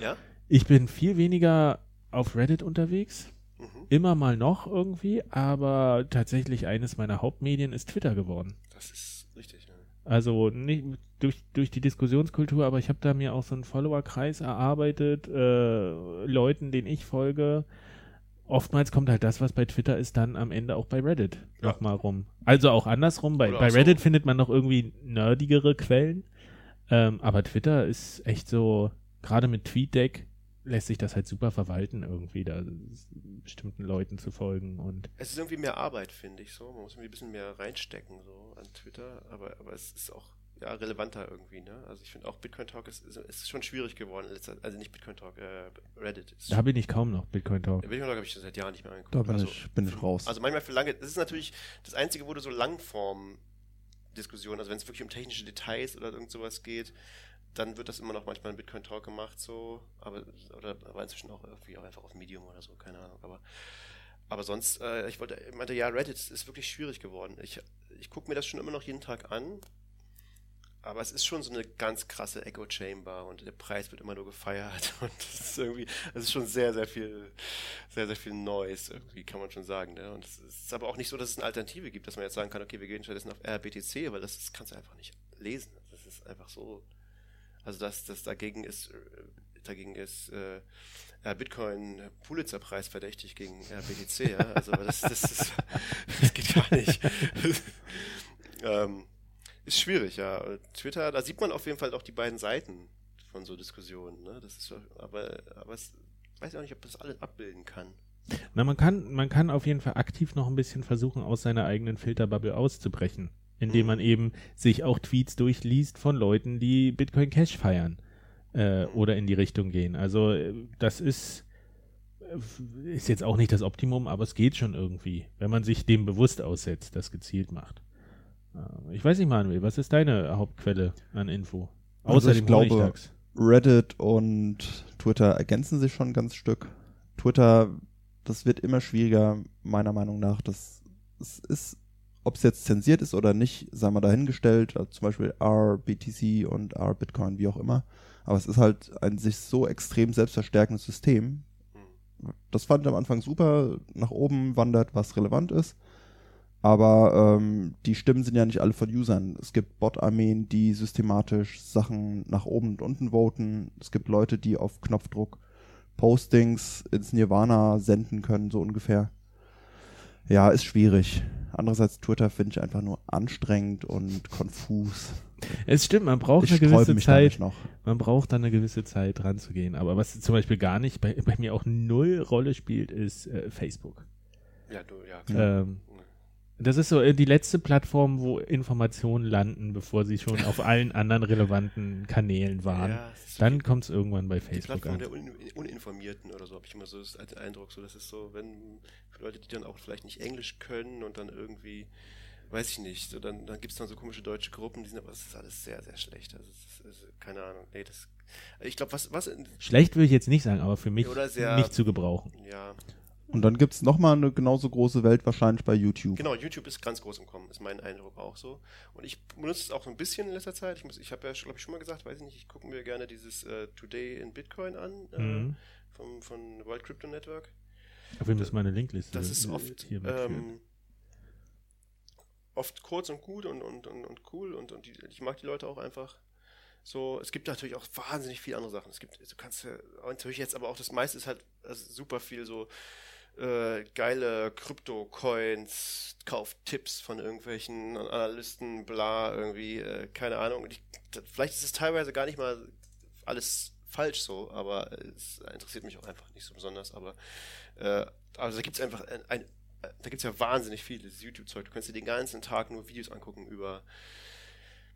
Ja? Ich bin viel weniger auf Reddit unterwegs, Mhm. immer mal noch irgendwie, aber tatsächlich eines meiner Hauptmedien ist Twitter geworden. Das ist richtig, ja. Also nicht durch, durch die Diskussionskultur, aber ich habe da mir auch so einen Followerkreis erarbeitet, äh, Leuten, denen ich folge. Oftmals kommt halt das, was bei Twitter ist, dann am Ende auch bei Reddit Ja. nochmal rum. Also auch andersrum. Bei, Oder bei auch so. Reddit findet man noch irgendwie nerdigere Quellen. Ähm, aber Twitter ist echt so, gerade mit TweetDeck lässt sich das halt super verwalten irgendwie, da bestimmten Leuten zu folgen und Es ist irgendwie mehr Arbeit, finde ich so. Man muss irgendwie ein bisschen mehr reinstecken so an Twitter, aber, aber es ist auch ja, relevanter irgendwie, ne? Also ich finde auch Bitcoin Talk ist, ist, ist schon schwierig geworden letzter Also nicht Bitcoin Talk, äh, Reddit. Ist da bin ich kaum noch Bitcoin Talk. Bitcoin Talk habe ich schon seit Jahren nicht mehr angeguckt. Da bin also, ich- bin ich raus. Also manchmal für lange, das ist natürlich das Einzige, wo du so Langform Diskussionen, also wenn es wirklich um technische Details oder irgend sowas geht, dann wird das immer noch manchmal in Bitcoin Talk gemacht, so, aber, oder, aber inzwischen auch irgendwie auch einfach auf Medium oder so, keine Ahnung, aber, aber sonst, äh, ich wollte, ich meinte, ja, Reddit ist wirklich schwierig geworden. Ich, ich gucke mir das schon immer noch jeden Tag an, aber es ist schon so eine ganz krasse Echo Chamber und der Preis wird immer nur gefeiert und das ist irgendwie, es ist schon sehr, sehr viel, sehr, sehr viel Neues irgendwie, kann man schon sagen. Ne? Und es ist aber auch nicht so, dass es eine Alternative gibt, dass man jetzt sagen kann, okay, wir gehen stattdessen auf RBTC, weil das, das kannst du einfach nicht lesen. Das ist einfach so, also das, das dagegen ist, äh, dagegen ist äh, Bitcoin Pulitzer-Preis verdächtig gegen RBTC, ja. Also das, das, ist, das geht gar nicht. ähm, ist schwierig, ja. Twitter, da sieht man auf jeden Fall auch die beiden Seiten von so Diskussionen, ne? Das ist aber, aber es weiß ich auch nicht, ob das alles abbilden kann. Na, man kann, man kann auf jeden Fall aktiv noch ein bisschen versuchen, aus seiner eigenen Filterbubble auszubrechen, indem Mhm. man eben sich auch Tweets durchliest von Leuten, die Bitcoin Cash feiern äh, oder in die Richtung gehen. Also äh, das ist äh, ist jetzt auch nicht das Optimum, aber es geht schon irgendwie, wenn man sich dem bewusst aussetzt, das gezielt macht. Äh, Ich weiß nicht, Manuel, was ist deine Hauptquelle an Info? Also Außer ich dem glaube-. Reddit und Twitter ergänzen sich schon ein ganz Stück. Twitter, das wird immer schwieriger, meiner Meinung nach. Das, es ist ob es jetzt zensiert ist oder nicht, sei mal dahingestellt, also zum Beispiel RBTC und R-Bitcoin, wie auch immer. Aber es ist halt ein sich so extrem selbstverstärkendes System. Das fand ich am Anfang super. Nach oben wandert, was relevant ist. Aber ähm, die Stimmen sind ja nicht alle von Usern. Es gibt Bot-Armeen, die systematisch Sachen nach oben und unten voten. Es gibt Leute, die auf Knopfdruck Postings ins Nirvana senden können, so ungefähr. Ja, ist schwierig. Andererseits Twitter finde ich einfach nur anstrengend und konfus. Es stimmt, man braucht Ich eine gewisse Zeit. Man braucht dann eine gewisse Zeit ranzugehen. Aber was zum Beispiel gar nicht bei, bei mir auch null Rolle spielt, ist äh, Facebook. Ja, du, ja, klar. Ähm, das ist so äh, die letzte Plattform, wo Informationen landen, bevor sie schon auf allen anderen relevanten Kanälen waren. Ja, Dann die- kommt es irgendwann bei die Facebook Plattform an. der Un Uninformierten oder so, habe ich immer so als Eindruck. So, das ist so, wenn für Leute, die dann auch vielleicht nicht Englisch können und dann irgendwie, weiß ich nicht, so, dann, dann gibt es dann so komische deutsche Gruppen, die sind aber, das ist alles sehr, sehr schlecht. Also, ist, keine Ahnung. Nee, das, ich glaube, was, was, Schlecht würde ich jetzt nicht sagen, aber für mich sehr- nicht zu gebrauchen. ja, Und dann gibt es nochmal eine genauso große Welt wahrscheinlich bei YouTube. Genau, YouTube ist ganz groß im Kommen, ist mein Eindruck auch so. Und ich benutze es auch so ein bisschen in letzter Zeit. Ich, muss- ich habe ja, glaube ich, schon mal gesagt, weiß ich nicht, ich gucke mir gerne dieses äh, Today in Bitcoin an, äh, Mhm. vom, von World Crypto Network. Aber wir müssen meine Linkliste Das ist oft, ähm, oft kurz und gut und, und, und, und cool und, und die, ich mag die Leute auch einfach. So, es gibt natürlich auch wahnsinnig viele andere Sachen. Es gibt, du kannst ja, natürlich jetzt, aber auch das meiste ist halt also super viel so äh, geile Krypto-Coins, Kauftipps von irgendwelchen Analysten, bla, irgendwie, äh, keine Ahnung. Ich, vielleicht ist es teilweise gar nicht mal alles falsch so, aber es interessiert mich auch einfach nicht so besonders. Aber äh, also da gibt es einfach ein, ein da gibt es ja wahnsinnig viel, dieses YouTube-Zeug. Du kannst dir den ganzen Tag nur Videos angucken über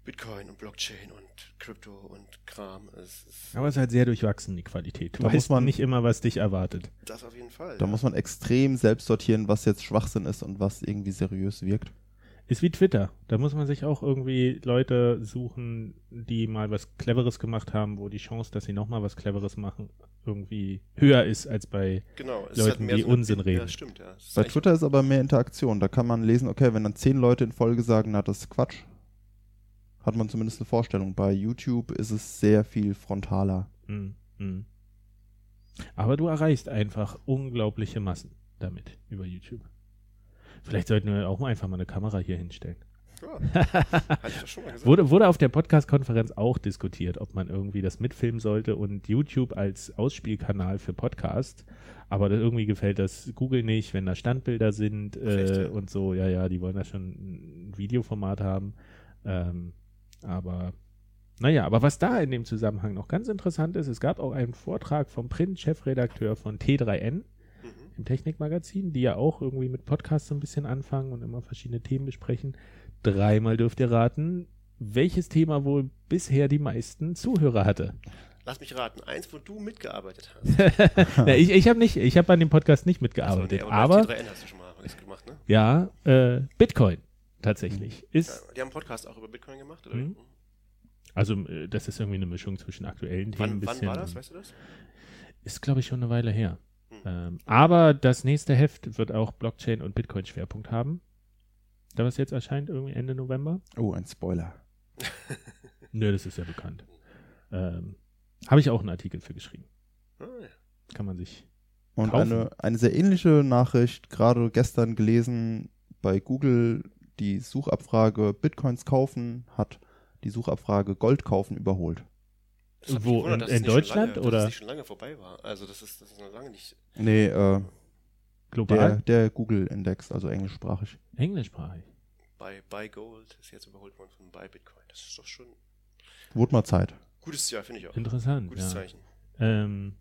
Bitcoin und Blockchain und Krypto und Kram. Es ist Aber es ist halt sehr durchwachsen, die Qualität. Du Da muss man- nicht immer, was dich erwartet. das auf jeden Fall. Da ja. muss man extrem selbst sortieren, was jetzt Schwachsinn ist und was irgendwie seriös wirkt. Ist wie Twitter. Da muss man sich auch irgendwie Leute suchen, die mal was Cleveres gemacht haben, wo die Chance, dass sie nochmal was Cleveres machen, irgendwie höher ist als bei. genau, es Leuten, die eine- Unsinn Ja, reden. stimmt, ja. Es ist Bei Twitter ist aber mehr Interaktion. Da kann man lesen, okay, wenn dann zehn Leute in Folge sagen, na, das ist Quatsch, hat man zumindest eine Vorstellung. Bei YouTube ist es sehr viel frontaler. Mm, mm. Aber du erreichst einfach unglaubliche Massen damit über YouTube. Vielleicht sollten wir auch mal einfach mal eine Kamera hier hinstellen. Ja. Wurde, wurde auf der Podcast-Konferenz auch diskutiert, ob man irgendwie das mitfilmen sollte und YouTube als Ausspielkanal für Podcast. Aber das, irgendwie gefällt das Google nicht, wenn da Standbilder sind äh, und so. Ja, ja, die wollen da schon ein Videoformat haben. Ähm, aber naja, aber was da in dem Zusammenhang noch ganz interessant ist, es gab auch einen Vortrag vom Print-Chefredakteur von T3N Mhm. im Technikmagazin, die ja auch irgendwie mit Podcasts so ein bisschen anfangen und immer verschiedene Themen besprechen. Dreimal dürft ihr raten, welches Thema wohl bisher die meisten Zuhörer hatte. Lass mich raten, eins, wo du mitgearbeitet hast. Na, ich ich habe nicht, ich habe an dem Podcast nicht mitgearbeitet, nee, und aber bei T3N hast du schon mal was gemacht, ne? ja, äh, Bitcoin tatsächlich ist, Ja, die haben einen Podcast auch über Bitcoin gemacht, oder? Mhm. also äh, das ist irgendwie eine Mischung zwischen aktuellen Themen. ein Wann, wann bisschen war das, weißt du das? Ist, glaube ich, schon eine Weile her. Hm. Ähm, aber das nächste Heft wird auch Blockchain und Bitcoin Schwerpunkt haben. Da was jetzt erscheint, irgendwie Ende November. Oh, ein Spoiler. Nö, das ist ja bekannt. Ähm, Habe ich auch einen Artikel für geschrieben. Ah. Kann man sich. Und Kaufen. eine, eine sehr ähnliche Nachricht, gerade gestern gelesen bei Google, die Suchabfrage Bitcoins kaufen hat die Suchabfrage Gold kaufen überholt. Wo, gewundert, in- in Deutschland, lange, oder? Dass es schon lange vorbei war. Also das ist, das ist noch lange nicht. Nee, äh, Global? der, der Google-Index, also englischsprachig. Englischsprachig. Buy, Buy Gold ist jetzt überholt worden von Buy Bitcoin. Das ist doch schon Wurde mal Zeit. gutes Jahr, finde ich auch. Interessant. Gutes ja. Zeichen. Ähm,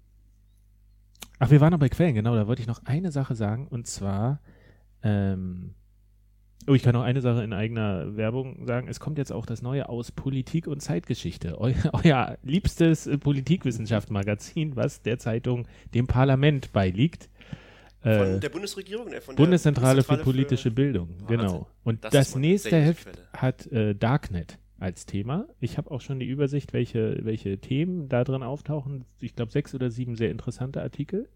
ach, wir waren noch bei Quellen, genau. Da wollte ich noch eine Sache sagen. Und zwar, ähm, oh, ich kann noch eine Sache in eigener Werbung sagen. Es kommt jetzt auch das neue aus Politik und Zeitgeschichte. Eu, euer liebstes äh, Politikwissenschaft-Magazin, was der Zeitung dem Parlament beiliegt. Von Äh, der Bundesregierung? Ne, von der Bundeszentrale für Bundeszentrale politische Bildung, Wahnsinn. genau. Und Das das, nächste Heft hat äh, Darknet als Thema. Ich habe auch schon die Übersicht, welche, welche Themen da drin auftauchen. Ich glaube, sechs oder sieben sehr interessante Artikel.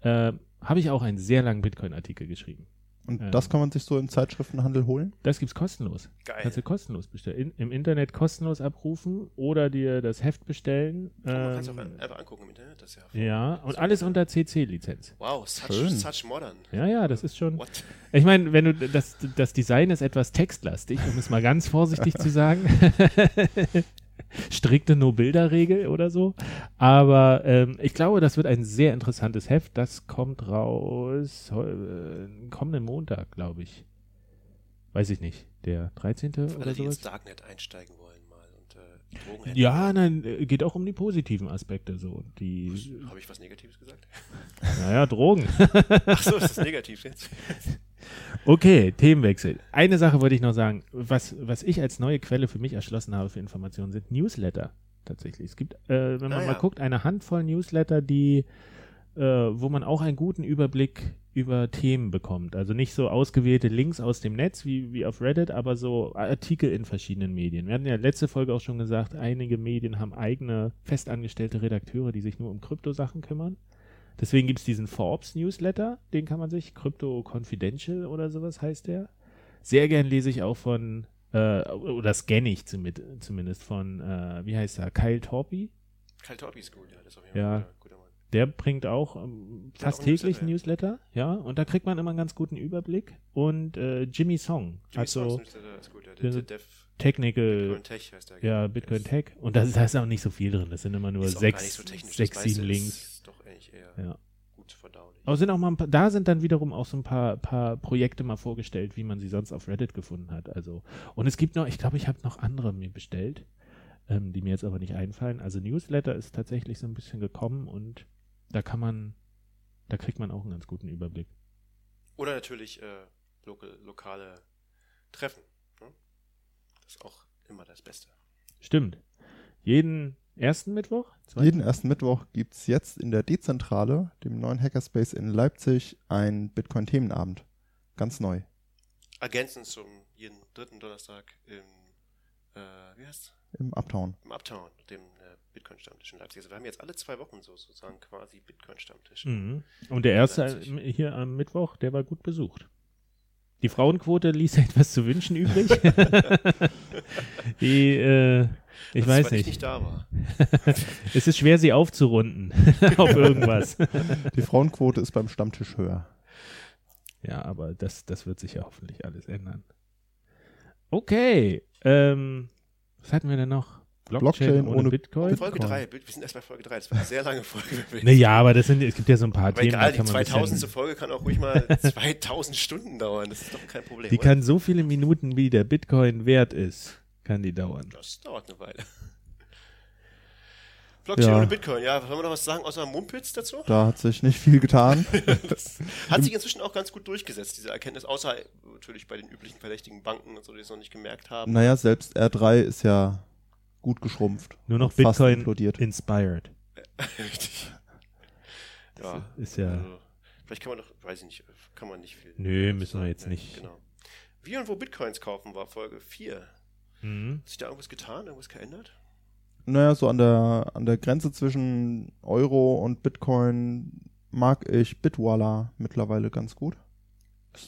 Äh, habe ich auch einen sehr langen Bitcoin-Artikel geschrieben. Und Ähm. das kann man sich so im Zeitschriftenhandel holen? Das gibt's kostenlos. Geil. Kannst du kostenlos bestellen. In, Im Internet kostenlos abrufen oder dir das Heft bestellen. man kann es auch Ähm, einfach angucken im Internet. Das ist ja, ja, und alles unter CC-Lizenz. Wow, such, Schön. such modern. Ja, ja, das ist schon. What? Ich meine, wenn du das, das Design ist etwas textlastig, um es mal ganz vorsichtig zu sagen. Strikte No-Bilder-Regel oder so. Aber ähm, ich glaube, das wird ein sehr interessantes Heft. Das kommt raus äh, kommenden Montag, glaube ich. Weiß ich nicht. Der 13. Für oder alle, die ins? Darknet einsteigen wollen mal und äh, Drogen Ja, nein, äh, geht auch um die positiven Aspekte so. Die, Habe ich was Negatives gesagt? naja, Drogen. Ach so, ist das negativ jetzt? Okay, Themenwechsel. Eine Sache wollte ich noch sagen. Was, was ich als neue Quelle für mich erschlossen habe für Informationen, sind Newsletter. Tatsächlich. Es gibt, äh, wenn man Ah, mal ja. guckt, eine Handvoll Newsletter, die, äh, wo man auch einen guten Überblick über Themen bekommt. Also nicht so ausgewählte Links aus dem Netz wie, wie auf Reddit, aber so Artikel in verschiedenen Medien. Wir hatten ja letzte Folge auch schon gesagt, einige Medien haben eigene festangestellte Redakteure, die sich nur um Kryptosachen kümmern. Deswegen gibt es diesen Forbes-Newsletter, den kann man sich, Crypto Confidential oder sowas heißt der. Sehr gern lese ich auch von, äh, oder scanne ich zumindest von, äh, wie heißt er, Kyle Torpy. Kyle Torpy ist gut, ja, das ist auf jeden Ja. Fall guter, Mann. Der bringt auch ähm, fast auch täglich Newsletter, Newsletter, ja, und da kriegt man immer einen ganz guten Überblick. Und äh, Jimmy Song Jimmy hat Songs so Newsletter ist gut, ja. der- Der, der Technical, Bitcoin Tech heißt der. ja, genau. Bitcoin Tech. Und da ist, auch nicht so viel drin. Das sind immer nur ist sechs, so sechs sieben Links. Eher Ja. gut verdaulich. Aber sind auch mal paar, da sind dann wiederum auch so ein paar, paar Projekte mal vorgestellt, wie man sie sonst auf Reddit gefunden hat. Also, und es gibt noch, ich glaube, ich habe noch andere mir bestellt, ähm, die mir jetzt aber nicht einfallen. Also Newsletter ist tatsächlich so ein bisschen gekommen und da kann man, da kriegt man auch einen ganz guten Überblick. Oder natürlich äh, lokal, lokale Treffen. Ne? Das ist auch immer das Beste. Stimmt. Jeden ersten Mittwoch? Zweiten? Jeden ersten Mittwoch gibt es jetzt in der Dezentrale, dem neuen Hackerspace in Leipzig, einen Bitcoin-Themenabend. Ganz neu. Ergänzend zum jeden dritten Donnerstag im, äh, wie heißt's? Im Uptown. Im Uptown, dem äh, Bitcoin-Stammtisch in Leipzig. Also wir haben jetzt alle zwei Wochen so sozusagen quasi Bitcoin-Stammtisch. Mhm. Und der erste hier am Mittwoch, der war gut besucht. Die Frauenquote ließ etwas zu wünschen übrig. Die, äh, ich Das weiß nicht. Ich nicht da war. Es ist schwer, sie aufzurunden auf irgendwas. Die Frauenquote ist beim Stammtisch höher. Ja, aber das, das wird sich ja hoffentlich alles ändern. Okay. Ähm, was hatten wir denn noch? Blockchain ohne Bitcoin? Folge 3, wir sind erst bei Folge 3, das war eine sehr lange Folge. Naja, aber das sind, es gibt ja so ein paar Aber Themen. egal, die kann man ein 2000. bisschen- Folge kann auch ruhig mal 2000 Stunden dauern, das ist doch kein Problem. Die oder? kann so viele Minuten, wie der Bitcoin wert ist, kann die dauern. Das dauert eine Weile. Blockchain Ja. ohne Bitcoin, ja, wollen wir noch was sagen außer Mumpitz dazu? Da hat sich nicht viel getan. Hat sich inzwischen auch ganz gut durchgesetzt, diese Erkenntnis, außer natürlich bei den üblichen verdächtigen Banken und so, die es noch nicht gemerkt haben. naja, selbst R3 ist ja gut geschrumpft. Nur noch Fast Bitcoin implodiert. inspired. Richtig. Ja, Ist ja. also, vielleicht kann man doch, weiß ich nicht, kann man nicht viel. Nö, müssen wir jetzt ne? nicht. Genau. Wie und wo Bitcoins kaufen war Folge 4. Hat Mhm. sich da irgendwas getan, irgendwas geändert? Naja, so an der, an der Grenze zwischen Euro und Bitcoin mag ich Bitwala mittlerweile ganz gut.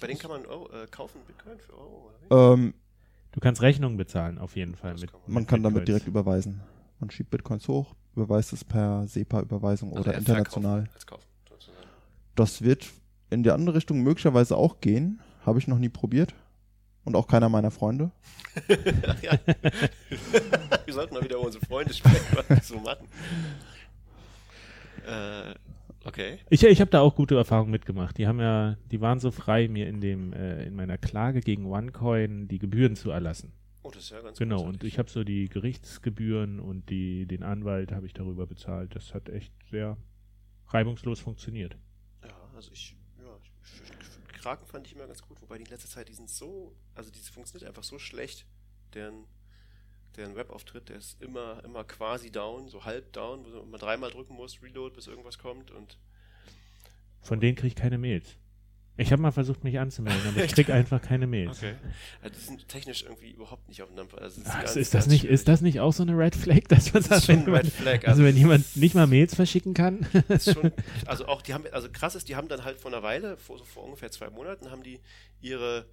Bei denen kann man Euro, äh, kaufen Bitcoin für Euro, oder? Ähm, Du kannst Rechnungen bezahlen, auf jeden Fall. Mit, kann man kann damit Bitcoins. direkt überweisen. Man schiebt Bitcoins hoch, überweist es per SEPA-Überweisung Also oder international. verkaufen kaufen. Das wird in die andere Richtung möglicherweise auch gehen. Habe ich noch nie probiert. Und auch keiner meiner Freunde. ja. wir sollten mal wieder unsere Freunde sprechen, was wir so machen. Äh, okay. Ich, ich habe da auch gute Erfahrungen mitgemacht. Die haben ja, die waren so frei, mir in dem, äh, in meiner Klage gegen OneCoin die Gebühren zu erlassen. Oh, das ist ja ganz Genau, und ich habe so die Gerichtsgebühren und die, den Anwalt habe ich darüber bezahlt. Das hat echt sehr reibungslos funktioniert. Ja, also ich, ja, ich, Kraken fand ich immer ganz gut, wobei die in letzter Zeit, die sind so, also diese funktioniert einfach so schlecht, deren, deren Webauftritt, der ist immer, immer quasi down, so halb down, wo man dreimal drücken muss, Reload, bis irgendwas kommt und Von denen kriege ich keine Mails. Ich habe mal versucht, mich anzumelden, aber ich krieg einfach keine Mails. Okay. Ja, die sind technisch irgendwie überhaupt nicht auf dem Dampfer. Also, Ah, ganz, ist, das nicht, schwierig. ist das nicht auch so eine Red Flag, dass man Das sagt, ist schon wenn ein Red jemand, Flag. also wenn das jemand ist- nicht mal Mails verschicken kann? ist schon, also auch, die haben, also krass ist, die haben dann halt vor einer Weile, vor, so vor ungefähr zwei Monaten, haben die ihre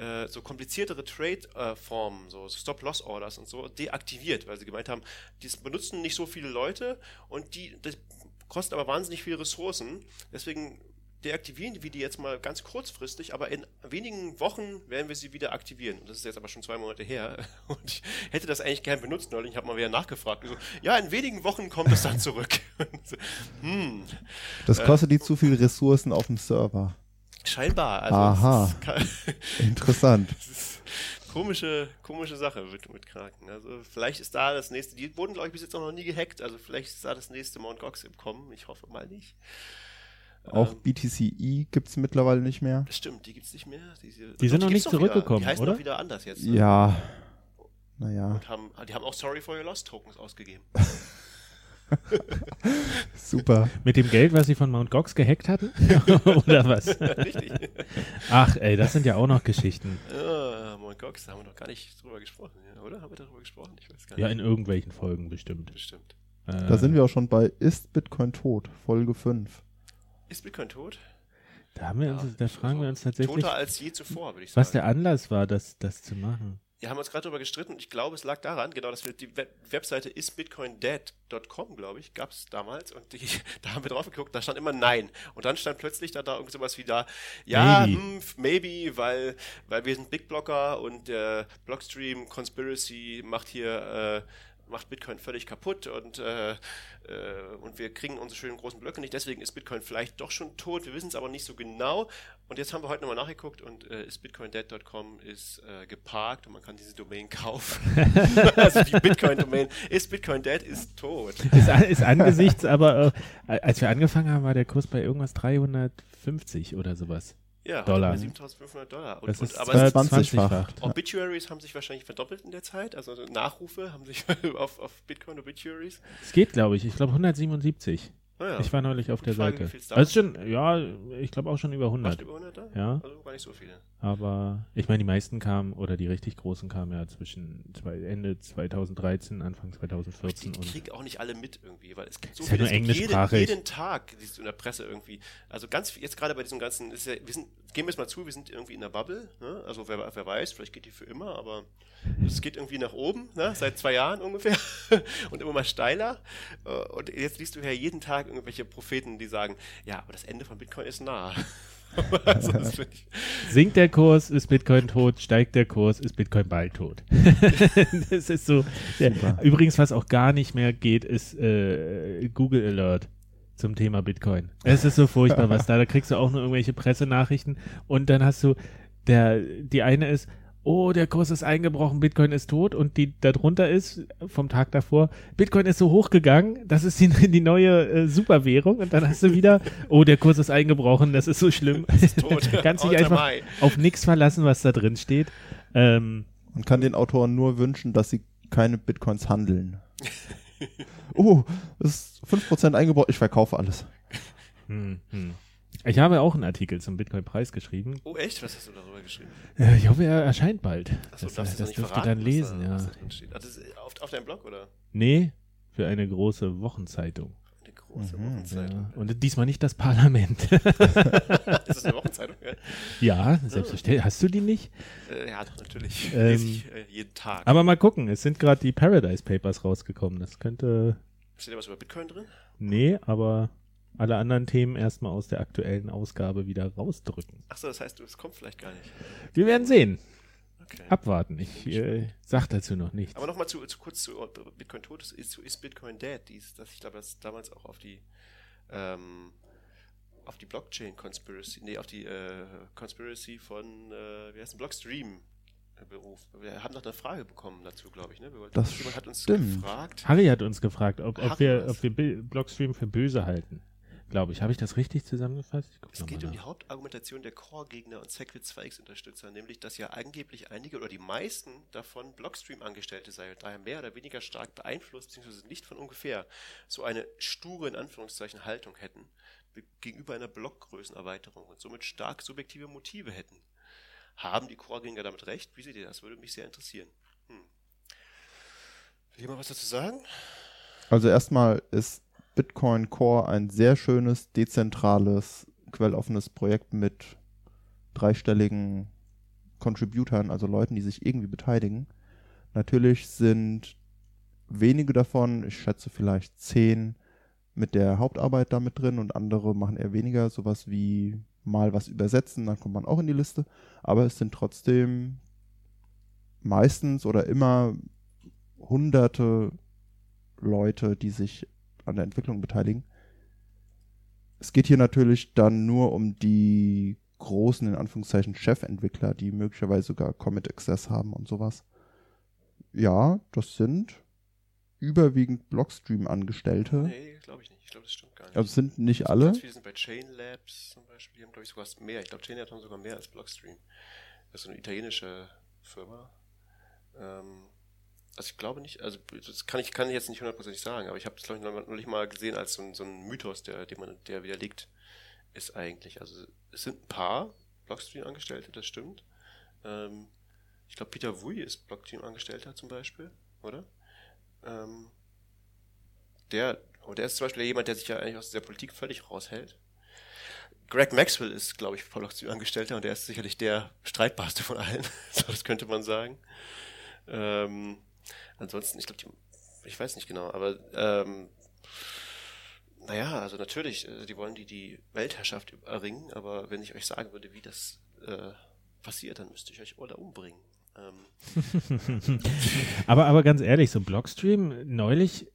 äh, so kompliziertere Trade-Formen, so Stop-Loss-Orders und so, deaktiviert, weil sie gemeint haben, das benutzen nicht so viele Leute und die, das kostet aber wahnsinnig viele Ressourcen. Deswegen deaktivieren wir die jetzt mal ganz kurzfristig, aber in wenigen Wochen werden wir sie wieder aktivieren. Und das ist jetzt aber schon zwei Monate her. Und ich hätte das eigentlich gern benutzt neulich. Ich habe mal wieder nachgefragt. So, ja, in wenigen Wochen kommt es dann zurück. So, hm, Das kostet die zu viel Ressourcen auf dem Server. Scheinbar. Also Aha. Es ist, ka- Interessant. es komische, komische Sache mit, mit Kraken. Also vielleicht ist da das nächste. Die wurden, glaube ich, bis jetzt auch noch nie gehackt. Also vielleicht ist da das nächste Mt. Gox im Kommen. Ich hoffe mal nicht. Auch Ähm, BTCE gibt es mittlerweile nicht mehr. Das stimmt, die gibt's nicht mehr. Diese, Die sind noch gibt's nicht wieder. zurückgekommen, Die heißen oder? doch wieder anders jetzt. ne? Ja. Naja, Und haben, die haben auch Sorry for Your Lost Tokens ausgegeben. super. Mit dem Geld, was sie von Mt. Gox gehackt hatten? Oder was? Richtig. Ach, ey, das sind ja auch noch Geschichten. ah, Mt. Gox, da haben wir noch gar nicht drüber gesprochen, ja, oder? Haben wir darüber gesprochen? Ich weiß gar Ja, nicht. in irgendwelchen Folgen bestimmt. Bestimmt. Äh, Da sind wir auch schon bei Ist Bitcoin tot? Folge 5. Ist Bitcoin tot? Da, haben wir Ja, uns, da fragen wir uns tatsächlich, Toter als je zuvor, würde ich sagen. was der Anlass war, das, das zu machen. Wir haben uns gerade darüber gestritten und ich glaube, es lag daran, genau, dass wir die Web Webseite isbitcoindead.com, glaube ich, gab es damals und die, da haben wir drauf geguckt, da stand immer Nein. Und dann stand plötzlich da, da irgend sowas wie da, ja, Maybe. maybe, hm, maybe weil, weil wir sind Big Blocker und der Blockstream Conspiracy macht hier, äh, macht Bitcoin völlig kaputt und, äh, äh, und wir kriegen unsere schönen großen Blöcke nicht. Deswegen ist Bitcoin vielleicht doch schon tot. Wir wissen es aber nicht so genau. Und jetzt haben wir heute nochmal nachgeguckt und äh, isbitcoindead.com ist äh, geparkt und man kann diese Domain kaufen. also die Bitcoin-Domain ist Bitcoin Dead ist tot. Ist, ist angesichts, aber äh, als wir angefangen haben, war der Kurs bei irgendwas 350 oder sowas. Ja, Dollar. 7500 Dollar. Und, Das und, ist aber es, 20-fach. Obituaries haben sich wahrscheinlich verdoppelt in der Zeit. Also Nachrufe haben sich auf, auf Bitcoin Obituaries. Es geht, glaube ich. Ich glaube 177. Naja, Ich war neulich auf der Frage, Seite. Also schon, ja, ich glaube auch schon über fast 100. über 100 da? Ja. Also gar nicht so viele. Aber ich meine, die meisten kamen, oder die richtig großen kamen ja zwischen zwei, Ende 2013, Anfang Ich 2014 die und kriege auch nicht alle mit irgendwie, weil es gibt so Ist ja nur englischsprachig. Jeden, jeden Tag siehst du in der Presse irgendwie. Also ganz jetzt gerade bei diesem ganzen, ist ja, wir sind, gehen wir es mal zu, wir sind irgendwie in der Bubble. Ne? Also wer, wer weiß, vielleicht geht die für immer, aber es geht irgendwie nach oben, ne? seit zwei Jahren ungefähr und immer mal steiler. Äh, Und jetzt liest du ja jeden Tag irgendwelche Propheten, die sagen, ja, aber das Ende von Bitcoin ist nah. also, sinkt der Kurs, ist Bitcoin tot, steigt der Kurs, ist Bitcoin bald tot. das ist so. Super. übrigens, was auch gar nicht mehr geht, ist äh, Google Alert zum Thema Bitcoin. Es ist so furchtbar, was da. Da kriegst du auch nur irgendwelche Pressenachrichten und dann hast du der, die eine ist, oh, der Kurs ist eingebrochen, Bitcoin ist tot und die darunter ist, vom Tag davor, Bitcoin ist so hochgegangen, das ist die, die neue äh, Superwährung und dann hast du wieder, oh, der Kurs ist eingebrochen, das ist so schlimm. tot. Kannst dich einfach Mai. auf nichts verlassen, was da drin steht. Ähm, Man kann den Autoren nur wünschen, dass sie keine Bitcoins handeln. Oh, das ist 5% eingebaut, ich verkaufe alles. hm, hm. Ich habe auch einen Artikel zum Bitcoin-Preis geschrieben. Oh echt? Was hast du darüber geschrieben? Äh, Ich hoffe, er erscheint bald. Achso, das das nicht dürft ihr dann lesen, was da, ja. was da drin steht. Ah, das auf, auf deinem Blog oder? Nee, für eine große Wochenzeitung. Große Mhm, Wochenzeitung. Ja. Und diesmal nicht das Parlament. ist das eine Wochenzeitung? Ja, ja, selbstverständlich. Hast du die nicht? äh, ja doch, natürlich. Ähm, Lese ich äh, jeden Tag. Aber mal gucken, es sind gerade die Paradise Papers rausgekommen. Das könnte. Steht da was über Bitcoin drin? Nee, aber alle anderen Themen erstmal aus der aktuellen Ausgabe wieder rausdrücken. Achso, das heißt, es kommt vielleicht gar nicht. Wir werden sehen. Okay. Abwarten. Ich äh, sag dazu noch nichts. Aber nochmal zu, zu kurz zu Bitcoin tot ist, ist, ist Bitcoin dead. Dies, das, ich glaube, das damals auch auf die ähm, auf die Blockchain Conspiracy, nee, auf die äh, Conspiracy von, äh, wie heißt denn, Blockstream äh, Beruf. Wir haben noch eine Frage bekommen dazu, glaube ich. Ne? Wir wollten, Das jemand hat uns stimmt. gefragt. Harry hat uns gefragt, ob, ob wir, ob wir Bil- Blockstream für böse halten. Glaube ich. Habe ich das richtig zusammengefasst? Es geht um die. Hauptargumentation der Core-Gegner und Segwit 2x-Unterstützer, nämlich, dass ja angeblich einige oder die meisten davon Blockstream-Angestellte seien, daher mehr oder weniger stark beeinflusst, beziehungsweise nicht von ungefähr, so eine sture, in Anführungszeichen, Haltung hätten. gegenüber einer Blockgrößenerweiterung und somit stark subjektive Motive hätten. Haben die Core-Gänger damit recht? Wie seht ihr das? Würde mich sehr interessieren. Hm. Will jemand was dazu sagen? Also erstmal ist Bitcoin Core ein sehr schönes, dezentrales, quelloffenes Projekt mit dreistelligen Contributern, also Leuten, die sich irgendwie beteiligen. Natürlich sind wenige davon, ich schätze vielleicht zehn, mit der Hauptarbeit damit drin und andere machen eher weniger, sowas wie mal was übersetzen, dann kommt man auch in die Liste. Aber es sind trotzdem meistens oder immer hunderte Leute, die sich an der Entwicklung beteiligen. Es geht hier natürlich dann nur um die großen, in Anführungszeichen, Chefentwickler, die möglicherweise sogar Commit Access haben und sowas. Ja, das sind überwiegend Blockstream-Angestellte. Nee, glaube ich nicht. Ich glaube, das stimmt gar nicht. Also es sind nicht alle. Ganz viele sind bei Chain Labs zum Beispiel. Die haben, glaube ich, sogar mehr. Ich glaube, Chain Labs haben sogar mehr als Blockstream. Das ist so eine italienische Firma. Ähm, also ich glaube nicht, also das kann ich, kann ich jetzt nicht hundertprozentig sagen, aber ich habe das, glaube ich, noch nicht mal gesehen als so ein, so ein Mythos, der, den man, der widerlegt ist eigentlich. Also es sind ein paar Blockstream-Angestellte, das stimmt. Ähm, ich glaube, Peter Wui ist Blockstream-Angestellter zum Beispiel, oder? Ähm, der, und der ist zum Beispiel jemand, der sich ja eigentlich aus der Politik völlig raushält. Greg Maxwell ist, glaube ich, Blockstream-Angestellter und der ist sicherlich der streitbarste von allen. so, das könnte man sagen. Ähm, ansonsten, ich glaube, ich weiß nicht genau, aber ähm, naja, also natürlich, äh, die wollen die die Weltherrschaft erringen, aber wenn ich euch sagen würde, wie das äh, passiert, dann müsste ich euch alle umbringen. Ähm. aber, aber ganz ehrlich, so Blockstream, neulich,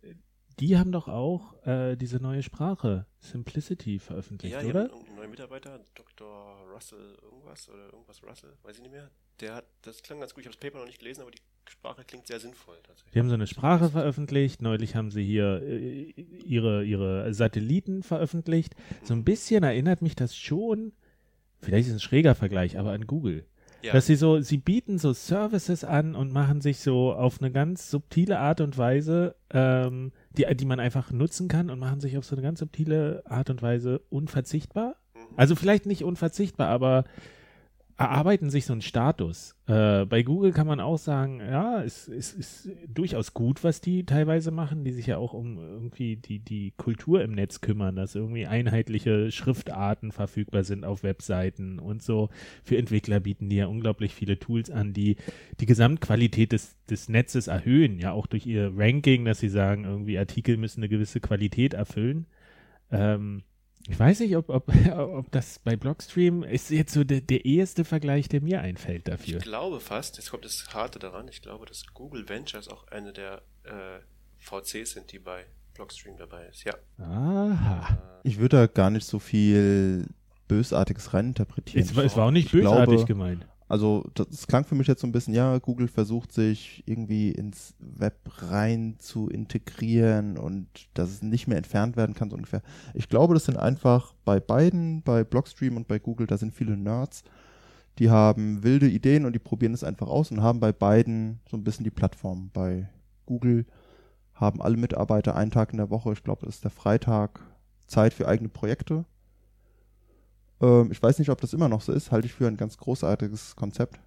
die haben doch auch äh, diese neue Sprache, Simplicity, veröffentlicht, ja, oder? Ja, ein neuer Mitarbeiter, Dr. Russell irgendwas oder irgendwas Russell, weiß ich nicht mehr. Der hat, das klang ganz gut, ich habe das Paper noch nicht gelesen, aber die Sprache klingt sehr sinnvoll. Tatsächlich. Die haben so eine Sprache veröffentlicht. Neulich haben sie hier äh, ihre, ihre Satelliten veröffentlicht. So ein bisschen erinnert mich das schon, vielleicht ist es ein schräger Vergleich, aber an Google. Ja. Dass sie so, sie bieten so Services an und machen sich so auf eine ganz subtile Art und Weise, ähm, die, die man einfach nutzen kann und machen sich auf so eine ganz subtile Art und Weise unverzichtbar. Mhm. Also vielleicht nicht unverzichtbar, aber erarbeiten sich so einen Status. Äh, bei Google kann man auch sagen, ja, es, es ist durchaus gut, was die teilweise machen, die sich ja auch um irgendwie die, die Kultur im Netz kümmern, dass irgendwie einheitliche Schriftarten verfügbar sind auf Webseiten und so. Für Entwickler bieten die ja unglaublich viele Tools an, die die Gesamtqualität des, des Netzes erhöhen, ja auch durch ihr Ranking, dass sie sagen, irgendwie Artikel müssen eine gewisse Qualität erfüllen. Ähm, ich weiß nicht, ob, ob, ob das bei Blockstream ist jetzt so der, der eheste Vergleich, der mir einfällt dafür. Ich glaube fast, jetzt kommt das Harte daran, ich glaube, dass Google Ventures auch eine der äh, VCs sind, die bei Blockstream dabei ist, ja. Aha. Ich würde da gar nicht so viel Bösartiges reininterpretieren. Es, es war auch nicht ich bösartig glaube, gemeint. Also das klang für mich jetzt so ein bisschen, ja, Google versucht sich irgendwie ins Web rein zu integrieren und dass es nicht mehr entfernt werden kann, so ungefähr. Ich glaube, das sind einfach bei beiden, bei Blockstream und bei Google, da sind viele Nerds, die haben wilde Ideen und die probieren es einfach aus und haben bei beiden so ein bisschen die Plattform. Bei Google haben alle Mitarbeiter einen Tag in der Woche, ich glaube, das ist der Freitag, Zeit für eigene Projekte ähm, ich weiß nicht, ob das immer noch so ist, halte ich für ein ganz großartiges Konzept.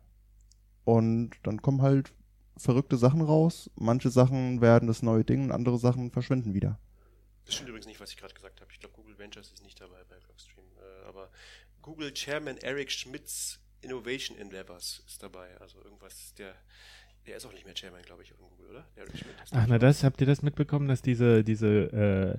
Und dann kommen halt verrückte Sachen raus. Manche Sachen werden das neue Ding und andere Sachen verschwinden wieder. Das stimmt übrigens nicht, was ich gerade gesagt habe. Ich glaube, Google Ventures ist nicht dabei bei Blockstream. Äh, aber Google Chairman Eric Schmidts Innovation Endeavors ist dabei. Also irgendwas, der der ist auch nicht mehr Chairman, glaube ich, von Google, oder? Ach, na das, habt ihr das mitbekommen, dass diese, diese äh,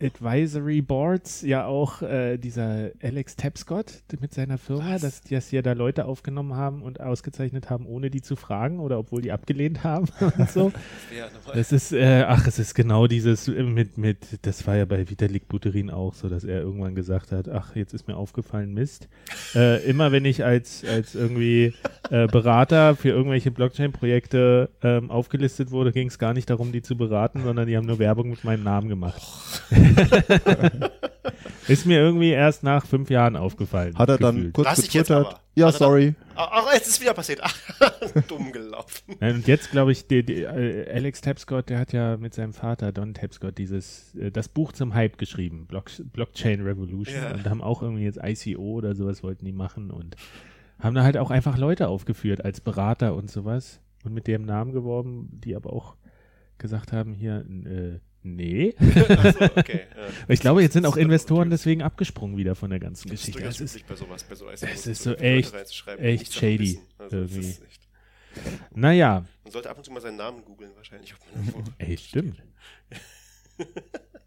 Advisory Boards ja auch äh, dieser Alex Tapscott mit seiner Firma, dass, dass die ja da Leute aufgenommen haben und ausgezeichnet haben, ohne die zu fragen oder obwohl die abgelehnt haben und so. das ist, äh, ach, es ist genau dieses mit, mit, das war ja bei Vitalik Buterin auch so, dass er irgendwann gesagt hat, ach, jetzt ist mir aufgefallen, Mist. Äh, immer wenn ich als, als irgendwie äh, Berater für irgendwelche Blockchain-Projekte Projekte ähm, aufgelistet wurde, ging es gar nicht darum, die zu beraten, sondern die haben nur Werbung mit meinem Namen gemacht. Ist mir irgendwie erst nach fünf Jahren aufgefallen. Hat er dann gefühlt. kurz jetzt getwittert, aber? ja, Hat er dann- sorry, Ach, jetzt ist wieder passiert. Ach, dumm gelaufen. Und jetzt glaube ich, die, die, äh, Alex Tapscott, der hat ja mit seinem Vater Don Tapscott dieses äh, das Buch zum Hype geschrieben, Block, Blockchain Revolution, Ja. und haben auch irgendwie jetzt ICO oder sowas wollten die machen und haben da halt auch einfach Leute aufgeführt als Berater und sowas und mit dem Namen geworben, die aber auch gesagt haben hier äh, nee. Achso, okay. Ja. Ich glaube, jetzt sind auch Das ist Investoren deswegen abgesprungen wieder von der ganzen Das ist Geschichte. durchaus Es ist, bei sowas, bei so es ist so echt- echt shady. Also, das irgendwie. ist echt- naja, Man sollte ab und zu mal seinen Namen googeln, wahrscheinlich. Ob man irgendwo- ey, stimmt.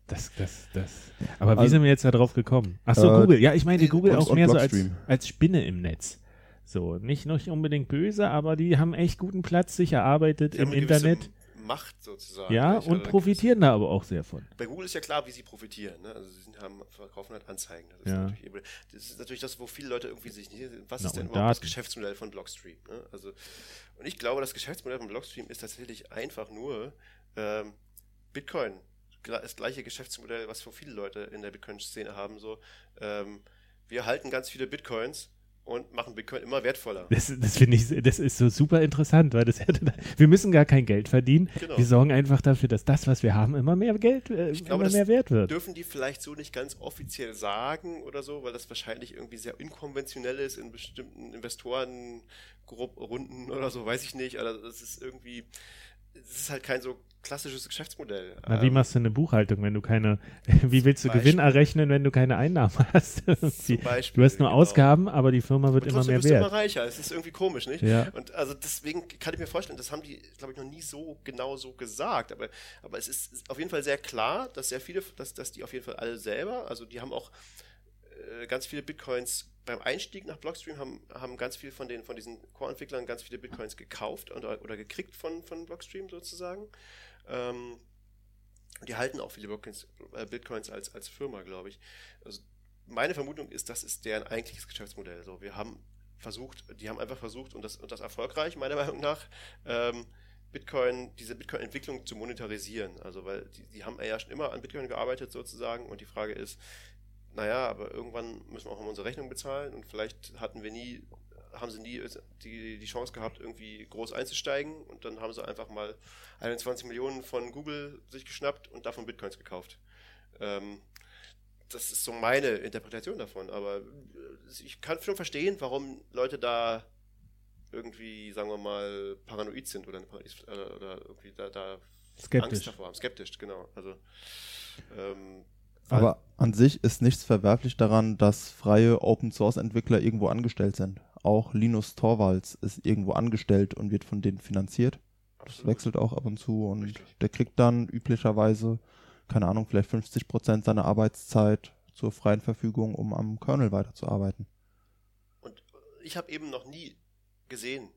Das, das, das. Aber wie Also- sind wir jetzt da drauf gekommen? Ach so, Äh, Google. Ja, ich meine Google und- auch und mehr so als, Blockstream. als Spinne im Netz. So, nicht, nicht unbedingt böse, aber die haben echt guten Platz sich erarbeitet Die im Internet. Macht sozusagen. Ja, und Also profitieren da aber auch sehr von. Bei Google ist ja klar, wie sie profitieren. Ne? Also sie sind, haben, verkaufen halt Anzeigen. Das ist, Ja. natürlich, eben- das ist natürlich das, wo viele Leute irgendwie sich nicht. Was Na, ist denn überhaupt das. Geschäftsmodell von Blockstream? Ne? Also, und ich glaube, das Geschäftsmodell von Blockstream ist tatsächlich einfach nur ähm, Bitcoin. Das gleiche Geschäftsmodell, was so viele Leute in der Bitcoin-Szene haben. So, ähm, wir halten ganz viele Bitcoins und machen Bitcoin immer wertvoller. Das, das finde ich, das ist so super interessant, weil das hätte, wir müssen gar kein Geld verdienen. Genau. Wir sorgen einfach dafür, dass das, was wir haben, immer mehr Geld, äh, Ich glaube, immer mehr wert wird. dürfen die vielleicht so nicht ganz offiziell sagen oder so, weil das wahrscheinlich irgendwie sehr inkonventionell ist in bestimmten Investorenrunden oder so, weiß ich nicht. Aber das ist irgendwie, es ist halt kein so klassisches Geschäftsmodell. Na, wie Ähm, machst du eine Buchhaltung, wenn du keine, wie willst du Beispiel. Gewinn errechnen, wenn du keine Einnahmen hast? zum Beispiel, du hast nur genau. Ausgaben, aber die Firma wird immer mehr wirst du immer wert. reicher. Es ist irgendwie komisch, nicht? Ja. Und also deswegen kann ich mir vorstellen, das haben die, glaube ich, noch nie so genau so gesagt. Aber, aber es ist, ist auf jeden Fall sehr klar, dass sehr viele, dass, dass die auf jeden Fall alle selber, also die haben auch äh, ganz viele Bitcoins beim Einstieg nach Blockstream haben, haben ganz viel von den von diesen Core-Entwicklern ganz viele Bitcoins gekauft oder, oder gekriegt von, von Blockstream sozusagen. Ähm, und die halten auch viele Bitcoins, äh, Bitcoins als, als Firma, glaube ich. Also meine Vermutung ist, das ist deren eigentliches Geschäftsmodell. So, wir haben versucht, die haben einfach versucht und das, und das erfolgreich, meiner Meinung nach, ähm, Bitcoin, diese Bitcoin-Entwicklung zu monetarisieren. Also, weil die, die haben ja schon immer an Bitcoin gearbeitet sozusagen und die Frage ist, naja, aber irgendwann müssen wir auch mal unsere Rechnung bezahlen und vielleicht hatten wir nie, haben sie nie die, die Chance gehabt, irgendwie groß einzusteigen und dann haben sie einfach mal 21 Millionen von Google sich geschnappt und davon Bitcoins gekauft. Ähm, das ist so meine Interpretation davon, aber ich kann schon verstehen, warum Leute da irgendwie, sagen wir mal, paranoid sind oder, oder, irgendwie da, da Angst davor haben. Skeptisch, genau. Also, ähm, Aber an sich ist nichts verwerflich daran, dass freie Open-Source-Entwickler irgendwo angestellt sind. Auch Linus Torvalds ist irgendwo angestellt und wird von denen finanziert. Das absolut. wechselt auch ab und zu und Richtig. der kriegt dann üblicherweise, keine Ahnung, vielleicht 50 Prozent seiner Arbeitszeit zur freien Verfügung, um am Kernel weiterzuarbeiten. Und ich habe eben noch nie gesehen,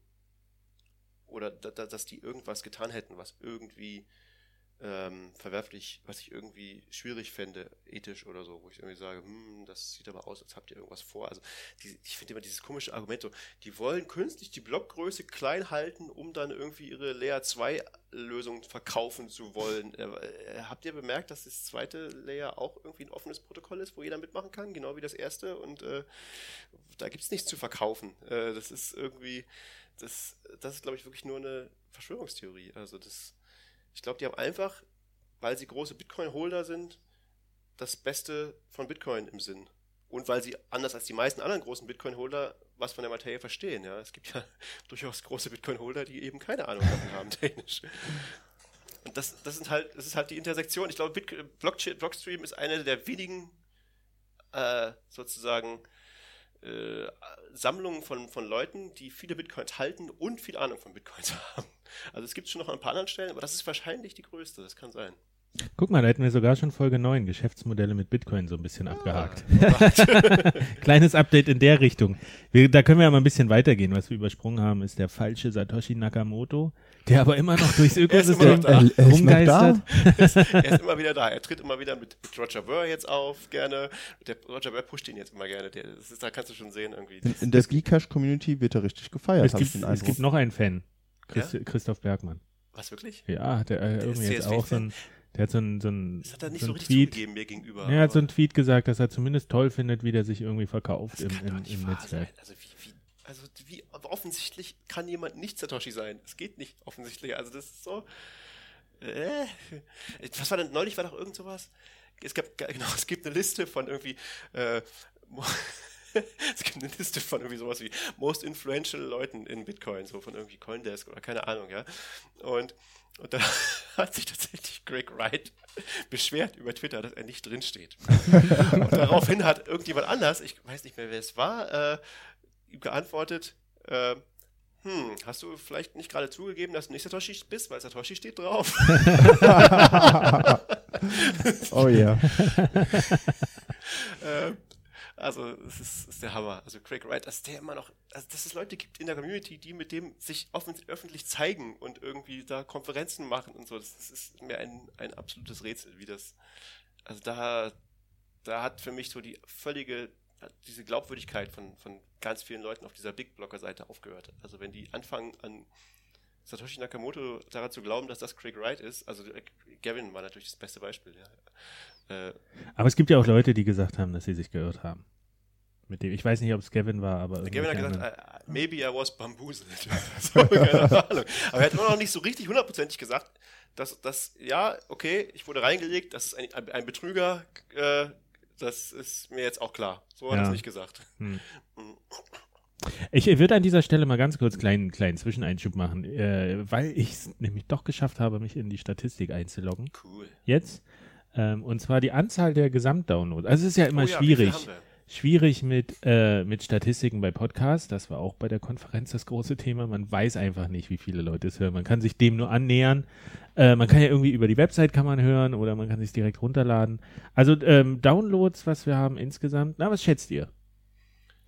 oder da, da, dass die irgendwas getan hätten, was irgendwie ähm, verwerflich, was ich irgendwie schwierig fände, ethisch oder so, wo ich irgendwie sage, hm, das sieht aber aus, als habt ihr irgendwas vor. Also die, ich finde immer dieses komische Argument so, die wollen künstlich die Blockgröße klein halten, um dann irgendwie ihre Layer 2 Lösung verkaufen zu wollen. Äh, äh, habt ihr bemerkt, dass das zweite Layer auch irgendwie ein offenes Protokoll ist, wo jeder mitmachen kann, genau wie das erste und äh, da gibt es nichts zu verkaufen. Äh, das ist irgendwie, das, das ist, glaube ich, wirklich nur eine Verschwörungstheorie. Also das, ich glaube, die haben einfach, weil sie große Bitcoin-Holder sind, das Beste von Bitcoin im Sinn. Und weil sie, anders als die meisten anderen großen Bitcoin-Holder, was von der Materie verstehen. Ja, es gibt ja durchaus große Bitcoin-Holder, die eben keine Ahnung davon haben, technisch. Und das, das sind halt, das ist halt die Intersektion. Ich glaube, Blockchain, Blockstream ist eine der wenigen äh, sozusagen äh, Sammlungen von, von Leuten, die viele Bitcoins halten und viel Ahnung von Bitcoins haben. Also es gibt schon noch an ein paar anderen Stellen, aber das ist wahrscheinlich die größte, das kann sein. Guck mal, da hätten wir sogar schon Folge 9, Geschäftsmodelle mit Bitcoin so ein bisschen Ah. abgehakt. Kleines Update in der Richtung. Wir, da können wir ja mal ein bisschen weitergehen. Was wir übersprungen haben, ist der falsche Satoshi Nakamoto, der aber immer noch durchs immer Ökosystem noch da. Er- er ist rumgeistert. er ist immer wieder da. Er tritt immer wieder mit, mit Roger Ver jetzt auf, gerne. Der Roger Ver pusht ihn jetzt immer gerne. Der, das ist, da kannst du schon sehen irgendwie. In, in der Geecash-Community wird er richtig gefeiert, Es gibt, den es gibt noch einen Fan. Christ, Christoph Bergmann. Was wirklich? Ja, hat er äh, Der irgendwie jetzt auch so ein Der hat so ein, so ein, Das hat er nicht so so Tweet. zugegeben mir gegenüber. Ja, er hat so einen Tweet gesagt, dass er zumindest toll findet, wie der sich irgendwie verkauft das im, kann doch im, nicht im wahr Netzwerk. sein. Also wie, wie, also wie offensichtlich kann jemand nicht Satoshi sein. Es geht nicht offensichtlich. Also das ist so. Äh, was war denn neulich war doch irgend sowas? Es gab genau, es gibt eine Liste von irgendwie äh, es gibt eine Liste von irgendwie sowas wie most influential Leuten in Bitcoin, so von irgendwie Coindesk oder keine Ahnung, ja. Und und da hat sich tatsächlich Greg Wright beschwert über Twitter, dass er nicht drinsteht. Und daraufhin hat irgendjemand anders, ich weiß nicht mehr, wer es war, äh, ihm geantwortet, äh, hm, hast du vielleicht nicht gerade zugegeben, dass du nicht Satoshi bist, weil Satoshi steht drauf? Oh ja. äh, also, es ist, ist der Hammer. Also, Craig Wright, dass der immer noch, also, dass es Leute gibt in der Community, die mit dem sich offen, öffentlich zeigen und irgendwie da Konferenzen machen und so. Das, das ist mir ein, ein absolutes Rätsel, wie das, also da, da hat für mich so die völlige, diese Glaubwürdigkeit von, von ganz vielen Leuten auf dieser Big Blocker Seite aufgehört. Also, wenn die anfangen an Satoshi Nakamoto daran zu glauben, dass das Craig Wright ist, also äh, Gavin war natürlich das beste Beispiel, ja. Äh, Aber es gibt ja auch Leute, die gesagt haben, dass sie sich geirrt haben. Mit dem, ich weiß nicht, ob es Gavin war, aber. Gavin hat gesagt, anderen. uh, maybe I was bamboozled. so, keine Ahnung. Aber er hat immer noch nicht so richtig hundertprozentig gesagt, dass das, ja, okay, ich wurde reingelegt, das ist ein, ein, ein Betrüger, äh, das ist mir jetzt auch klar. So hat er Ja. es nicht gesagt. Hm. Ich würde an dieser Stelle mal ganz kurz kleinen kleinen Zwischeneinschub machen, äh, weil ich es nämlich doch geschafft habe, mich in die Statistik einzuloggen. Cool. Jetzt. Ähm, und zwar die Anzahl der Gesamtdownloads. Also es ist ja immer Oh ja, schwierig. Schwierig mit, äh, mit Statistiken bei Podcasts. Das war auch bei der Konferenz das große Thema. Man weiß einfach nicht, wie viele Leute es hören. Man kann sich dem nur annähern. Äh, man kann ja irgendwie über die Website kann man hören oder man kann sich direkt runterladen. Also ähm, Downloads, was wir haben insgesamt. Na, was schätzt ihr?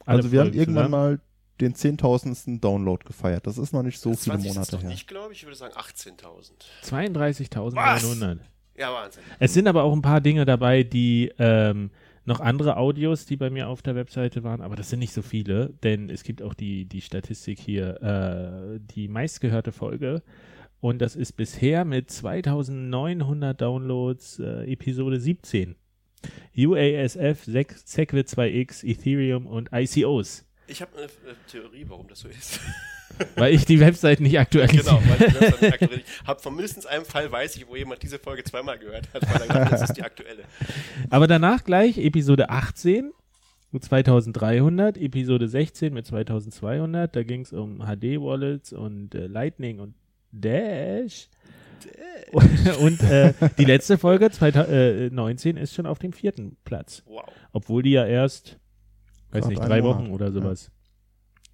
Alle Also wir haben irgendwann zusammen? mal den 10.000. Download gefeiert. Das ist noch nicht so viele 20 sind's Monate her. nicht, glaube ich. Ich würde sagen 18.000. 32.900. Ja, Wahnsinn. Es sind aber auch ein paar Dinge dabei, die ähm, noch andere Audios, die bei mir auf der Webseite waren, aber das sind nicht so viele, denn es gibt auch die, die Statistik hier, äh, die meistgehörte Folge. Und das ist bisher mit 2900 Downloads äh, Episode 17. UASF, Segwit 2X, Ethereum und ICOs. Ich habe eine, eine Theorie, warum das so ist. Weil ich die Website nicht aktualisiere. genau, weil ich das dann aktuell habe von mindestens einem Fall weiß ich, wo jemand diese Folge zweimal gehört hat, weil er gesagt das ist die aktuelle. Aber danach gleich Episode 18 mit 2300, Episode 16 mit 2200. Da ging es um HD-Wallets und äh, Lightning und Dash. und äh, die letzte Folge 2019 ist schon auf dem vierten Platz. Wow. Obwohl die ja erst, weiß nicht, drei Monat, Wochen oder ja. sowas,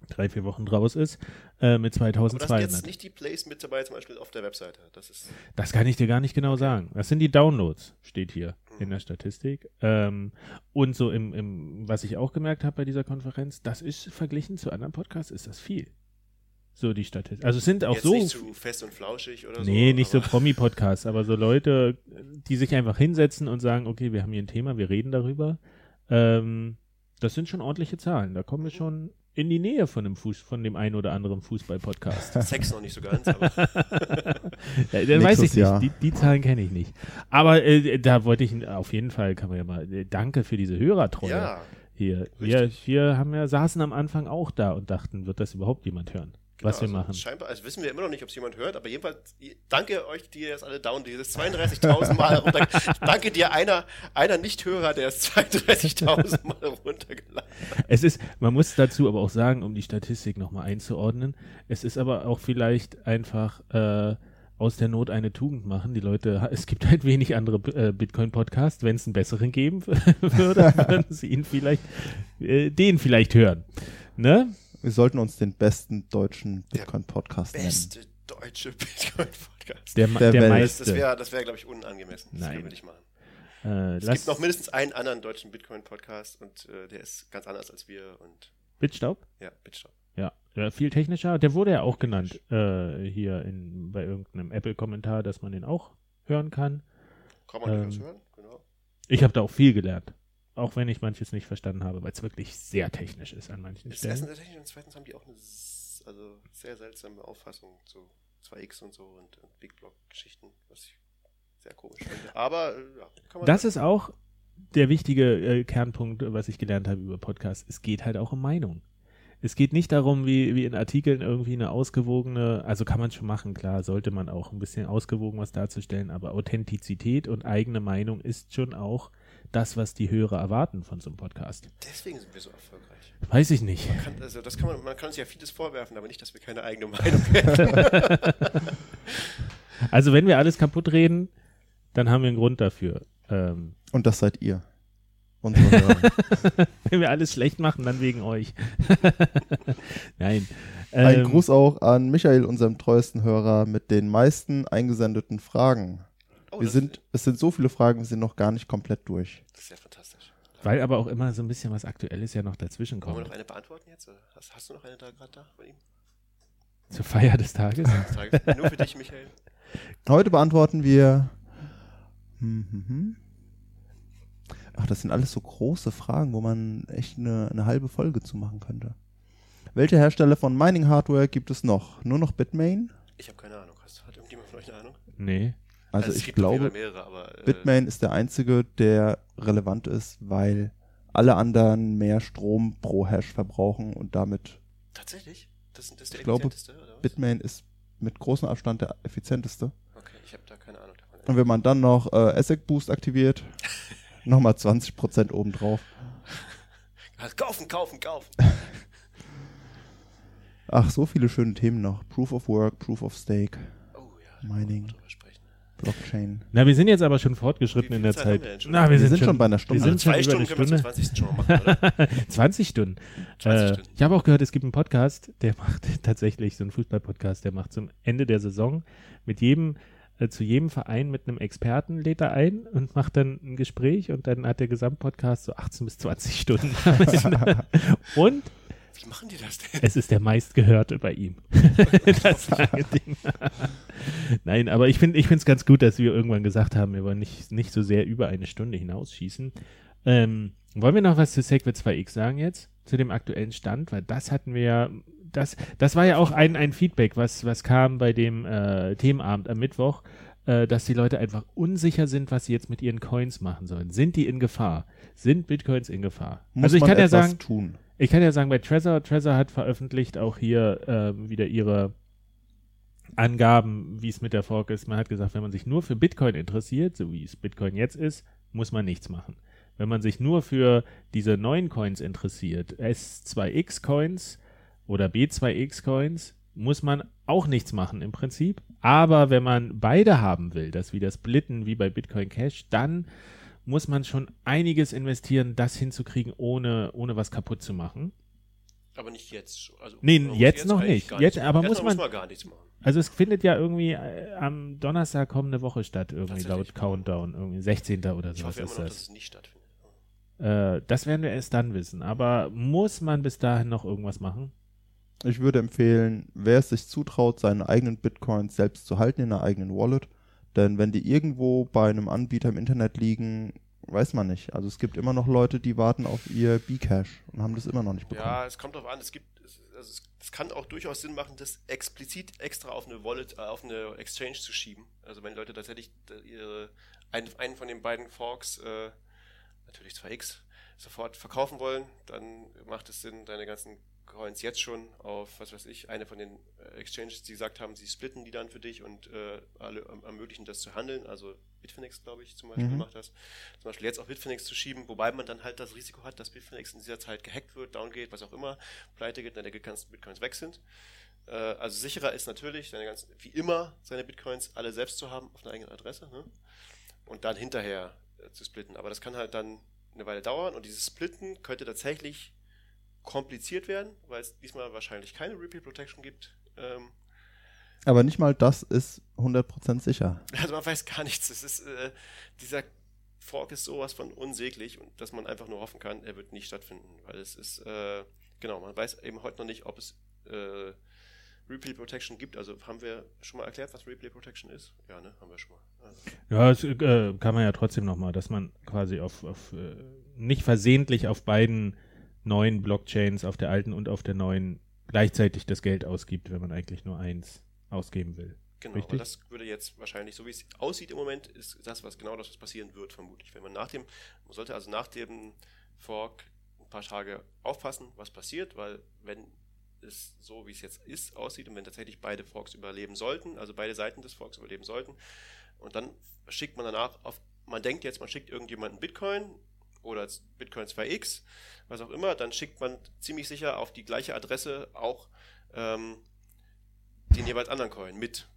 drei, vier Wochen draus ist, äh, mit Aber das sind 2200. jetzt nicht die Plays mit dabei, zum Beispiel auf der Webseite. Das ist Das kann ich dir gar nicht genau sagen. Das sind die Downloads, steht hier in der Statistik. Ähm, und so im, im, was ich auch gemerkt habe bei dieser Konferenz, das ist verglichen zu anderen Podcasts, ist das viel. So die Statistik. Also es sind auch jetzt so. nicht zu fest und flauschig oder so. Nee, nicht so Promi-Podcasts, aber so Leute, die sich einfach hinsetzen und sagen, okay, wir haben hier ein Thema, wir reden darüber. Ähm, das sind schon ordentliche Zahlen. Da kommen wir schon in die Nähe von dem Fuß, von dem einen oder anderen Fußball-Podcast. Sex noch nicht so ganz, aber Ja, dann weiß ich nicht, die, die Zahlen kenne ich nicht. Aber äh, da wollte ich auf jeden Fall, kann man ja mal, äh, danke für diese Hörertreue ja. hier. Wir, wir haben ja, saßen am Anfang auch da und dachten, wird das überhaupt jemand hören, was wir also machen. Scheinbar, also wissen wir immer noch nicht, ob es jemand hört, aber jedenfalls, danke euch, die das alle down, dieses 32.000 Mal runter. danke dir, einer, einer Nicht-Hörer, der es 32.000 Mal runtergeladen Es ist, man muss dazu aber auch sagen, um die Statistik nochmal einzuordnen, es ist aber auch vielleicht einfach äh, aus der Not eine Tugend machen. Die Leute, es gibt halt wenig andere äh, Bitcoin-Podcasts. Wenn es einen besseren geben würde, würden sie ihn vielleicht, äh, den vielleicht hören. Ne? Wir sollten uns den besten deutschen Bitcoin-Podcast nennen. Beste deutsche Bitcoin-Podcast. Der, Der der, Welt. Das, meiste. das wäre, das wär, glaube ich, unangemessen. Das Nein. können wir nicht machen. äh, Es gibt noch mindestens einen anderen deutschen Bitcoin-Podcast und äh, der ist ganz anders als wir und Bitstaub? ja, Bitstop. Ja, ja, viel technischer. Der wurde ja auch genannt äh, hier in, bei irgendeinem Apple-Kommentar, dass man den auch hören kann. Kann man Ähm, das hören? Genau. Ich habe da auch viel gelernt. Auch wenn ich manches nicht verstanden habe, weil es wirklich sehr technisch ist an manchen Das Stellen. sehr technisch und zweitens haben die auch eine also sehr seltsame Auffassung zu 2x und so und, und Big Block-Geschichten, was ich Sehr komisch. Aber äh, ja, kann man Das ist auch der wichtige äh, Kernpunkt, was ich gelernt habe über Podcasts. Es geht halt auch um Meinung. Es geht nicht darum, wie, wie in Artikeln irgendwie eine ausgewogene, also kann man schon machen, klar, sollte man auch ein bisschen ausgewogen was darzustellen, aber Authentizität und eigene Meinung ist schon auch das, was die Hörer erwarten von so einem Podcast. Deswegen sind wir so erfolgreich. Weiß ich nicht. Man kann, also das kann man, man kann uns ja vieles vorwerfen, aber nicht, dass wir keine eigene Meinung haben. Also wenn wir alles kaputt reden, dann haben wir einen Grund dafür. Ähm, Und das seid ihr. Wenn wir alles schlecht machen, dann wegen euch. Nein. Ein Ähm, Gruß auch an Michael, unserem treuesten Hörer, mit den meisten eingesendeten Fragen. Oh, Wir sind, es sind so viele Fragen, wir sind noch gar nicht komplett durch. das ist ja fantastisch. Weil aber auch immer so ein bisschen was Aktuelles ja noch dazwischen Wollen wir kommt. noch eine beantworten jetzt? Hast, hast du noch eine da gerade da bei ihm? Zur Feier des Tages. Nur für dich, Michael. Heute beantworten wir. Hm, hm, hm. Ach, das sind alles so große Fragen, wo man echt eine, eine halbe Folge zu machen könnte. Welche Hersteller von Mining-Hardware gibt es noch? Nur noch Bitmain? Ich habe keine Ahnung. Hast, hat irgendjemand von euch eine Ahnung? Nee. Also, es ich glaube, mehrere, aber äh, Bitmain ist der einzige, der relevant ist, weil alle anderen mehr Strom pro Hash verbrauchen und damit tatsächlich? Das, das ist der Ich glaube, effizienteste, oder was? Bitmain ist mit großem Abstand der effizienteste. Okay, ich habe da keine Ahnung davon. Und wenn man dann noch äh, ASIC Boost aktiviert, nochmal 20% obendrauf. Kaufen, kaufen, kaufen. Ach, so viele schöne Themen noch. Proof of Work, Proof of Stake, Oh ja, Mining. wollen wir drüber sprechen. Blockchain. Na, wir sind jetzt aber schon fortgeschritten Wie in der Zeit Zeit. wir? Na, wir, Wir sind, sind schon, schon bei einer Wir Stunde. sind Also zwei schon über Stunden können wir Stunde. zum 20. schon mal machen, oder? 20 Stunden. 20 Äh, Stunden. ich habe auch gehört, es gibt einen Podcast, der macht tatsächlich so einen Fußball-Podcast, der macht zum Ende der Saison mit jedem, äh, zu jedem Verein mit einem Experten lädt er ein und macht dann ein Gespräch und dann hat der Gesamtpodcast so 18 bis 20 Stunden. und Wie machen die das denn? es ist der meistgehörte bei ihm. das lange Ding. Nein, aber ich finde ich finde es ganz gut, dass wir irgendwann gesagt haben, wir wollen nicht, nicht so sehr über eine Stunde hinausschießen. Ähm, wollen wir noch was zu Segwit 2X sagen jetzt? Zu dem aktuellen Stand? Weil das hatten wir ja, das, das war ja auch ein, ein Feedback, was, was kam bei dem äh, Themenabend am Mittwoch, äh, dass die Leute einfach unsicher sind, was sie jetzt mit ihren Coins machen sollen. Sind die in Gefahr? Sind Bitcoins in Gefahr? Muss also ich man kann ja etwas sagen, tun. Ich kann ja sagen, bei Trezor, Trezor hat veröffentlicht auch hier ähm, wieder ihre Angaben, wie es mit der Fork ist. Man hat gesagt, wenn man sich nur für Bitcoin interessiert, so wie es Bitcoin jetzt ist, muss man nichts machen. Wenn man sich nur für diese neuen Coins interessiert, S2X Coins oder B2X Coins, muss man auch nichts machen im Prinzip. Aber wenn man beide haben will, das wieder splitten wie bei Bitcoin Cash, dann muss man schon einiges investieren, das hinzukriegen, ohne, ohne was kaputt zu machen. Aber nicht jetzt. Also, Nee, muss jetzt noch nicht. gar Jetzt- aber muss man- muss man gar nichts machen. Also es findet ja irgendwie äh, am Donnerstag kommende Woche statt, irgendwie laut Countdown, irgendwie 16. oder Ich sowas hoffe immer ist noch, dass das. es nicht stattfindet. Äh, das werden wir erst dann wissen. Aber muss man bis dahin noch irgendwas machen? Ich würde empfehlen, wer es sich zutraut, seine eigenen Bitcoins selbst zu halten in einer eigenen Wallet. Denn wenn die irgendwo bei einem Anbieter im Internet liegen, weiß man nicht. Also es gibt immer noch Leute, die warten auf ihr Bcash und haben das immer noch nicht bekommen. Ja, es kommt darauf an, es gibt, also es, es kann auch durchaus Sinn machen, das explizit extra auf eine Wallet, äh, auf eine Exchange zu schieben. Also wenn Leute tatsächlich äh, ihre, einen, einen von den beiden Forks, äh, natürlich 2x, sofort verkaufen wollen, dann macht es Sinn, deine ganzen Coins jetzt schon auf, was weiß ich, eine von den äh, Exchanges, die gesagt haben, sie splitten die dann für dich und äh, alle erm- ermöglichen das zu handeln. Also Bitfinex, glaube ich, zum Beispiel Mhm. macht das. Zum Beispiel jetzt auf Bitfinex zu schieben, wobei man dann halt das Risiko hat, dass Bitfinex in dieser Zeit gehackt wird, downgeht, was auch immer, pleite geht, deine ganzen Bitcoins weg sind. Äh, also sicherer ist natürlich, deine ganzen, wie immer, seine Bitcoins alle selbst zu haben auf einer eigenen Adresse ne? und dann hinterher äh, zu splitten. Aber das kann halt dann eine Weile dauern und dieses Splitten könnte tatsächlich kompliziert werden, weil es diesmal wahrscheinlich keine Repeat Protection gibt. Ähm, Aber nicht mal das ist 100% sicher. also man weiß gar nichts. Es ist, äh, dieser Fork ist sowas von unsäglich und dass man einfach nur hoffen kann, er wird nicht stattfinden, weil es ist, äh, genau, man weiß eben heute noch nicht, ob es äh, Replay Protection gibt. Also haben wir schon mal erklärt, was Replay Protection ist? Ja, ne, haben wir schon mal. Also, Ja, das äh, kann man ja trotzdem nochmal, dass man quasi auf, auf äh, nicht versehentlich auf beiden neuen Blockchains, auf der alten und auf der neuen, gleichzeitig das Geld ausgibt, wenn man eigentlich nur eins ausgeben will. Genau, Richtig. aber das würde jetzt wahrscheinlich, so wie es aussieht im Moment, ist das, was genau das, was passieren wird, vermutlich. Wenn man nach dem, man sollte also nach dem Fork ein paar Tage aufpassen, was passiert, weil wenn es so, wie es jetzt ist, aussieht und wenn tatsächlich beide Forks überleben sollten, also beide Seiten des Forks überleben sollten, und dann schickt man danach auf, man denkt jetzt, man schickt irgendjemanden Bitcoin oder Bitcoin 2x, was auch immer, dann schickt man ziemlich sicher auf die gleiche Adresse auch ähm, den jeweils anderen Coin mit.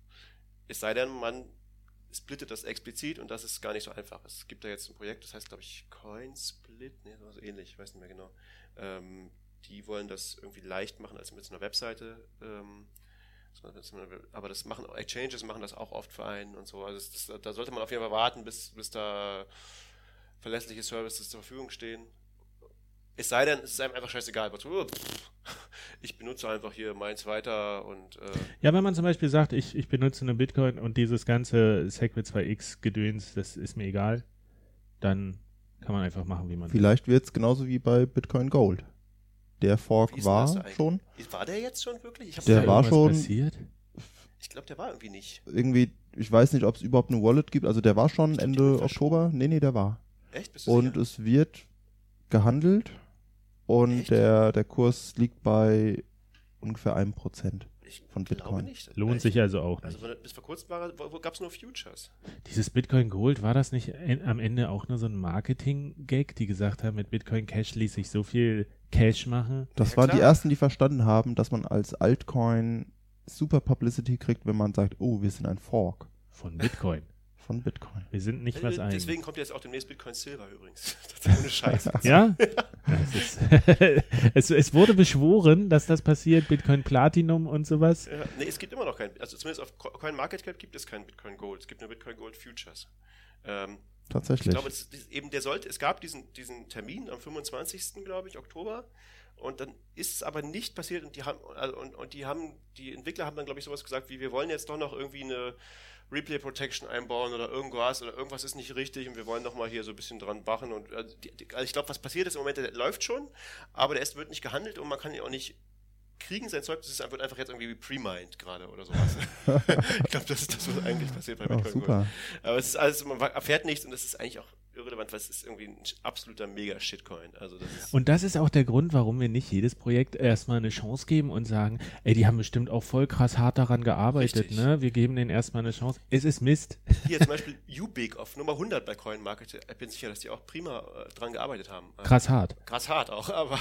Es sei denn, man splittet das explizit und das ist gar nicht so einfach. Es gibt da jetzt ein Projekt, das heißt, glaube ich, Coinsplit, nee, so ähnlich, ich weiß nicht mehr genau. Ähm, die wollen das irgendwie leicht machen, als mit so einer Webseite. Ähm, aber das machen Exchanges machen das auch oft für einen und so. Also das, da sollte man auf jeden Fall warten, bis, bis da verlässliche Services zur Verfügung stehen. Es sei denn, es ist einem einfach scheißegal. Pff, Ich benutze einfach hier meins weiter und äh, Ja, wenn man zum Beispiel sagt, ich, ich benutze eine Bitcoin und dieses ganze Segwit 2x Gedöns, das ist mir egal, dann kann man einfach machen, wie man will. Vielleicht wird es genauso wie bei Bitcoin Gold. Der Fork war schon war der jetzt schon wirklich? Der war schon- passiert? ich glaube, der war irgendwie nicht. irgendwie, ich weiß nicht, ob es überhaupt eine Wallet gibt. Also der war schon Ich Ende Oktober. Nee, nee, der war. Echt? Bist du Und sicher? es wird gehandelt und Echt? der, der Kurs liegt bei ungefähr einem Prozent. ich von Bitcoin. Nicht. Lohnt Echt? sich also auch Also nicht. von- bis vor kurzem gab es nur Futures. Dieses Bitcoin Gold, war das nicht am Ende auch nur so ein Marketing-Gag, die gesagt haben, mit Bitcoin Cash ließ sich so viel Cash machen? Das Ja, waren die klar. ersten, die verstanden haben, dass man als Altcoin super Publicity kriegt, wenn man sagt, oh, wir sind ein Fork Von Bitcoin. Von Bitcoin. Wir sind nicht was Äh, ein. Deswegen kommt jetzt auch demnächst Bitcoin Silver übrigens. Das ist ohne Scheiß. Ja? Ist, es, es wurde beschworen, dass das passiert, Bitcoin Platinum und sowas. Ja, nee, es gibt immer noch kein, also zumindest auf Co- CoinMarketCap gibt es kein Bitcoin Gold. Es gibt nur Bitcoin Gold Futures. Ähm, ich Tatsächlich. glaube, es, es- eben der sollte, es gab diesen, diesen Termin am 25. glaube ich, Oktober. Und dann ist es aber nicht passiert und die haben, also, und, und die haben, die Entwickler haben dann, glaube ich, sowas gesagt wie, wir wollen jetzt doch noch irgendwie eine Replay Protection einbauen oder irgendwas oder irgendwas ist nicht richtig und wir wollen noch mal hier so ein bisschen dran bachen und also, die, also ich glaube, was passiert ist im Moment, der läuft schon, aber der ist, wird nicht gehandelt und man kann ihn auch nicht kriegen sein Zeug, das ist, wird einfach jetzt irgendwie pre-mined gerade oder sowas. ich glaube, das ist das, was eigentlich passiert bei Bitcoin super. Aber es ist alles, man erfährt nichts und das ist eigentlich auch irrelevant, weil es ist irgendwie ein absoluter Mega-Shitcoin. Also das Und das ist auch der Grund, warum wir nicht jedes Projekt erstmal eine Chance geben und sagen, ey, die haben bestimmt auch voll krass hart daran gearbeitet, Richtig. ne? Wir geben denen erstmal eine Chance. Es ist Mist. hier zum Beispiel Ubig auf Nummer 100 bei CoinMarket. Ich bin sicher, dass die auch prima äh, dran gearbeitet haben. Äh, Krass hart. krass hart auch, aber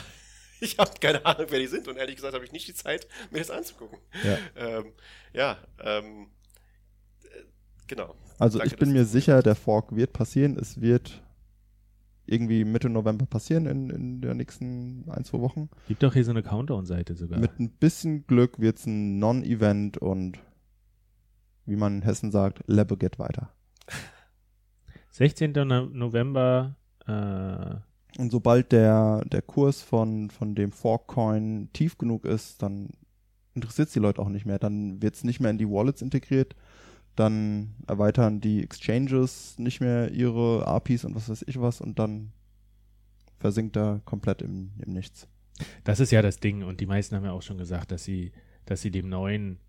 ich habe keine Ahnung, wer die sind und ehrlich gesagt habe ich nicht die Zeit, mir das anzugucken. Ja. Ähm, ja, ähm, äh, genau. Also Danke, ich bin mir sicher, der Fork wird passieren. Es wird irgendwie Mitte November passieren in, in der nächsten ein, zwei Wochen. Gibt doch hier so eine Countdown-Seite sogar. Mit ein bisschen Glück wird es ein Non-Event und wie man in Hessen sagt, Lebe geht weiter. 16. No- November, äh, Und sobald der, der Kurs von, von dem Fork-Coin tief genug ist, dann interessiert es die Leute auch nicht mehr. Dann wird es nicht mehr in die Wallets integriert. Dann erweitern die Exchanges nicht mehr ihre APIs und was weiß ich was und dann versinkt er komplett im, im Nichts. das ist ja das Ding. Und die meisten haben ja auch schon gesagt, dass sie, dass sie dem neuen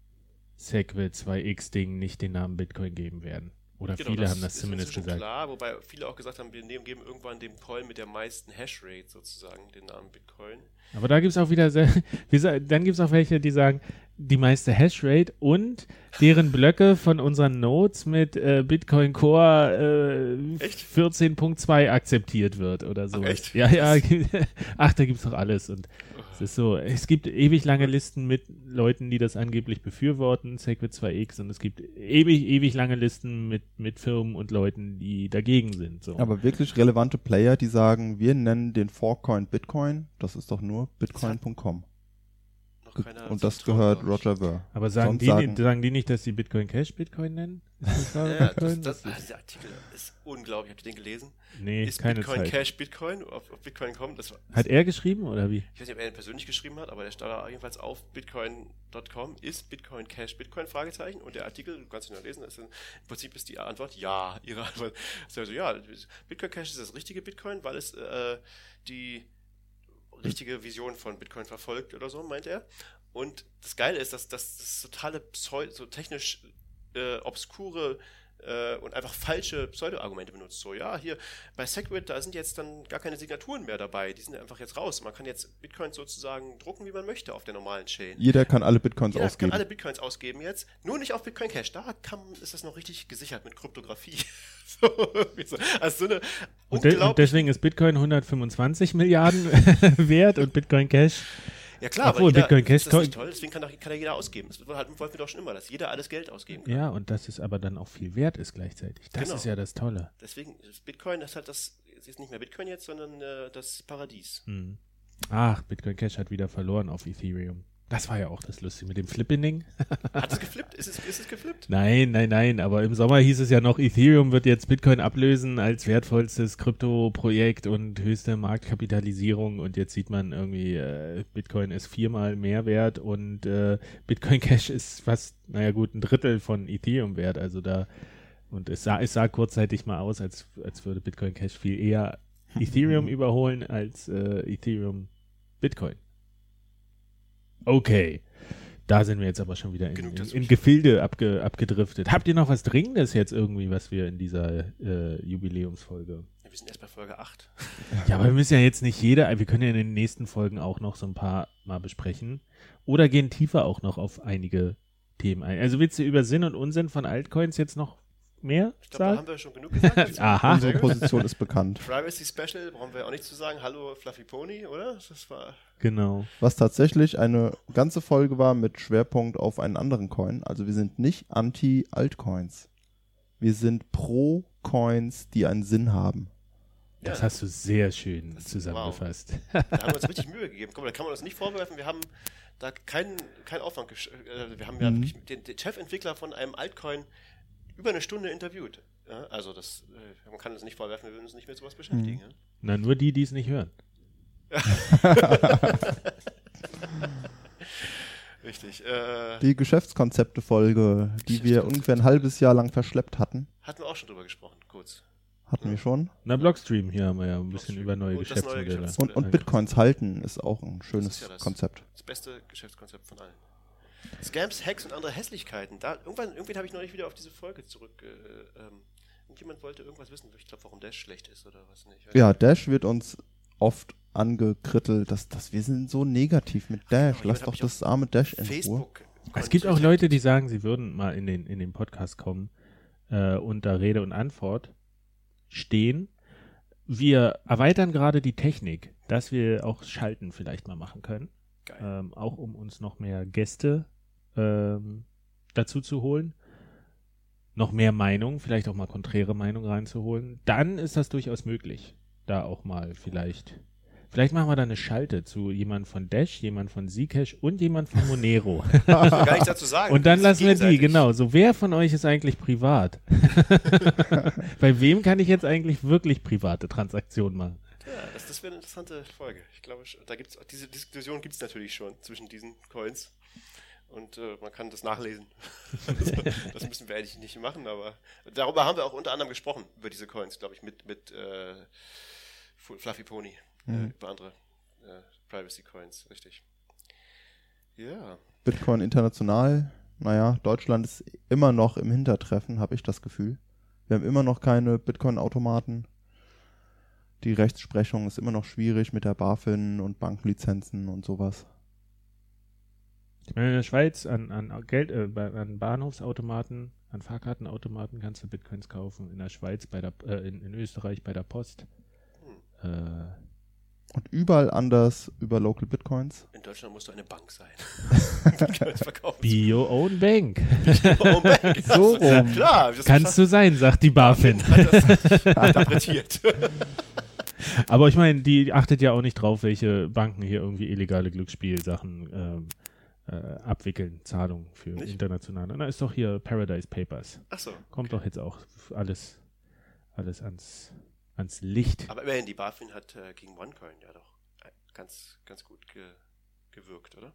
Segwit 2X-Ding nicht den Namen Bitcoin geben werden. Oder Genau, viele haben das ist zumindest gesagt. klar, wobei viele auch gesagt haben, wir nehmen, geben irgendwann dem Coin mit der meisten Hashrate sozusagen den Namen Bitcoin. Aber da gibt es auch wieder, sehr, wie sa- dann gibt es auch welche, die sagen, die meiste Hashrate und deren Blöcke von unseren Nodes mit äh, Bitcoin Core äh, Echt? 14.2 akzeptiert wird oder so. echt? Ja, ja. Ach, da gibt es doch alles. Und es ist so, es gibt ewig lange Listen mit Leuten, die das angeblich befürworten, Segwit 2X, und es gibt ewig, ewig lange Listen mit, mit Firmen und Leuten, die dagegen sind. So. Aber wirklich relevante Player, die sagen, wir nennen den Fork-Coin Bitcoin, das ist doch nur bitcoin.com. Noch keiner Und das gehört. Roger Ver. Aber sagen die, sagen- sagen die nicht, dass sie Bitcoin Cash Bitcoin nennen? Das Ja, das, Bitcoin? das, Das ist- dieser Artikel ist unglaublich. Habt ihr den gelesen? nee, ist keine Bitcoin Zeit. Cash Bitcoin auf, auf Bitcoin.com? Das war, Hat er geschrieben oder wie? ich weiß nicht, ob er ihn persönlich geschrieben hat, aber der stand da jedenfalls auf bitcoin.com. Ist Bitcoin Cash Bitcoin? Fragezeichen. Und der Artikel, du kannst ihn noch lesen, ist in, im Prinzip ist die Antwort ja. Ihre Antwort ist also ja, Bitcoin Cash ist das richtige Bitcoin, weil es äh, die richtige Vision von Bitcoin verfolgt oder so, meint er. Und das Geile ist, dass, das totale Pseu so technisch äh, obskure äh, und einfach falsche Pseudo-Argumente benutzt. So, ja, hier bei Segwit, da sind jetzt dann gar keine Signaturen mehr dabei. Die sind einfach jetzt raus. Man kann jetzt Bitcoins sozusagen drucken, wie man möchte auf der normalen Chain. Jeder kann alle Bitcoins Jeder ausgeben. kann alle Bitcoins ausgeben jetzt, nur nicht auf Bitcoin Cash. Da kann, ist das noch richtig gesichert mit Kryptographie. so. Also so eine Und, de und deswegen ist Bitcoin 125 Milliarden wert und Bitcoin Cash. Ja klar, Obwohl, aber jeder, Bitcoin Cash ist das toll, deswegen kann, doch, kann ja jeder ausgeben. Das wollten wir doch schon immer, dass jeder alles Geld ausgeben kann. Ja, und dass es aber dann auch viel wert ist gleichzeitig. Das Genau. ist ja das Tolle. Deswegen ist Bitcoin ist halt das, es ist nicht mehr Bitcoin jetzt, sondern äh, das Paradies. Hm. Ach, Bitcoin Cash hat wieder verloren auf Ethereum. Das war ja auch das Lustige mit dem Flippening. Hat es geflippt? Ist es, ist es geflippt? Nein, nein, nein, aber im Sommer hieß es ja noch, Ethereum wird jetzt Bitcoin ablösen als wertvollstes Krypto-Projekt und höchste Marktkapitalisierung und jetzt sieht man irgendwie, äh, Bitcoin ist viermal mehr wert und äh, Bitcoin Cash ist fast, naja gut, ein Drittel von Ethereum wert, also da und es sah, es sah kurzzeitig mal aus, als, als würde Bitcoin Cash viel eher Ethereum überholen als äh, Ethereum Bitcoin. Okay. Da sind wir jetzt aber schon wieder in, Genug in, in Gefilde abge, abgedriftet. Habt ihr noch was Dringendes jetzt irgendwie, was wir in dieser äh, Jubiläumsfolge? Wir sind erst bei Folge 8. Ja, aber wir müssen ja jetzt nicht jeder, wir können ja in den nächsten Folgen auch noch so ein paar mal besprechen. Oder gehen tiefer auch noch auf einige Themen ein. Also willst du über Sinn und Unsinn von Altcoins jetzt noch mehr Ich glaube, da haben wir schon genug gesagt. Aha. Unsere Position ist bekannt. Privacy Special brauchen wir auch nicht zu sagen. Hallo Fluffy Pony, oder? Das war Genau. Was tatsächlich eine ganze Folge war mit Schwerpunkt auf einen anderen Coin. Also wir sind nicht anti-Altcoins. Wir sind pro Coins, die einen Sinn haben. Das Ja. hast du sehr schön Das- zusammengefasst. Da haben wir uns richtig Mühe gegeben. Guck mal, da kann man uns nicht vorwerfen. Wir haben da keinen keinen Aufwand. gesch- Äh, wir haben ja Mhm. wirklich den, den Chefentwickler von einem Altcoin über eine Stunde interviewt. Ja, also das, äh, man kann uns nicht vorwerfen, wir würden uns nicht mit sowas beschäftigen. Mhm. Ja? Na, nur die, die es nicht hören. Richtig. Äh, Die Geschäftskonzepte-Folge, die wir ungefähr ein halbes Jahr lang verschleppt hatten, hatten wir auch schon drüber gesprochen, kurz. hatten wir schon. Na, Blockstream, hier haben wir ja ein bisschen Blockstream. über neue Und das neue Geschäftsmodelle. Geschäfts- Und, und Bitcoins halten ist auch ein schönes ja das. Konzept. Das beste Geschäftskonzept von allen. Scams, Hacks und andere Hässlichkeiten. Da, irgendwann irgendwann habe ich neulich wieder auf diese Folge zurück. Äh, ähm, irgendjemand wollte irgendwas wissen. Ich glaube, warum Dash schlecht ist oder was nicht. Ja, Dash wird uns oft angekrittelt, dass, dass wir sind so negativ mit Dash. ich Lass hab doch das arme Dash in Ruhe. Facebook. Es gibt auch Leute, die sagen, sie würden mal in den, in den Podcast kommen äh, unter Rede und Antwort stehen. Wir erweitern gerade die Technik, dass wir auch Schalten vielleicht mal machen können. Ähm, auch um uns noch mehr Gäste ähm, dazu zu holen. Noch mehr Meinung, vielleicht auch mal konträre Meinung reinzuholen. Dann ist das durchaus möglich. Da auch mal vielleicht. Vielleicht machen wir da eine Schalte zu jemand von Dash, jemand von Zcash und jemand von Monero. gar nichts dazu sagen. Und dann lassen wir die, genau. So, wer von euch ist eigentlich privat? Bei wem kann ich jetzt eigentlich wirklich private Transaktionen machen? Ja, das, das wäre eine interessante Folge. Ich glaube, da gibt's diese Diskussion gibt es natürlich schon zwischen diesen Coins. Und äh, man kann das nachlesen. das, müssen wir eigentlich nicht machen, aber darüber haben wir auch unter anderem gesprochen, über diese Coins, glaube ich, mit, mit äh, Fluffy Pony, äh, Mhm. über andere äh, Privacy Coins, richtig. Ja, Bitcoin international, naja, Deutschland ist immer noch im Hintertreffen, habe ich das Gefühl. Wir haben immer noch keine Bitcoin-Automaten. Die Rechtsprechung ist immer noch schwierig mit der BaFin und Bankenlizenzen und sowas. In der Schweiz an, an Geld, äh, bei- an Bahnhofsautomaten, an Fahrkartenautomaten kannst du Bitcoins kaufen. In der Schweiz bei der, äh, in, in Österreich bei der Post. Äh, Und überall anders über Local Bitcoins. in Deutschland musst du eine Bank sein. Be your own bank. Oh, Bank. So rum. Klar, Kannst du sein, sagt die BaFin. hat das interpretiert. Aber ich meine, die achtet ja auch nicht drauf, welche Banken hier irgendwie illegale Glücksspielsachen ähm, äh, abwickeln, Zahlungen für Nicht? internationale. Na, ist doch hier Paradise Papers. Achso. Kommt doch jetzt auch alles, alles ans, ans Licht. Aber immerhin, die BaFin hat äh, gegen OneCoin ja doch äh, ganz, ganz gut ge gewirkt, oder?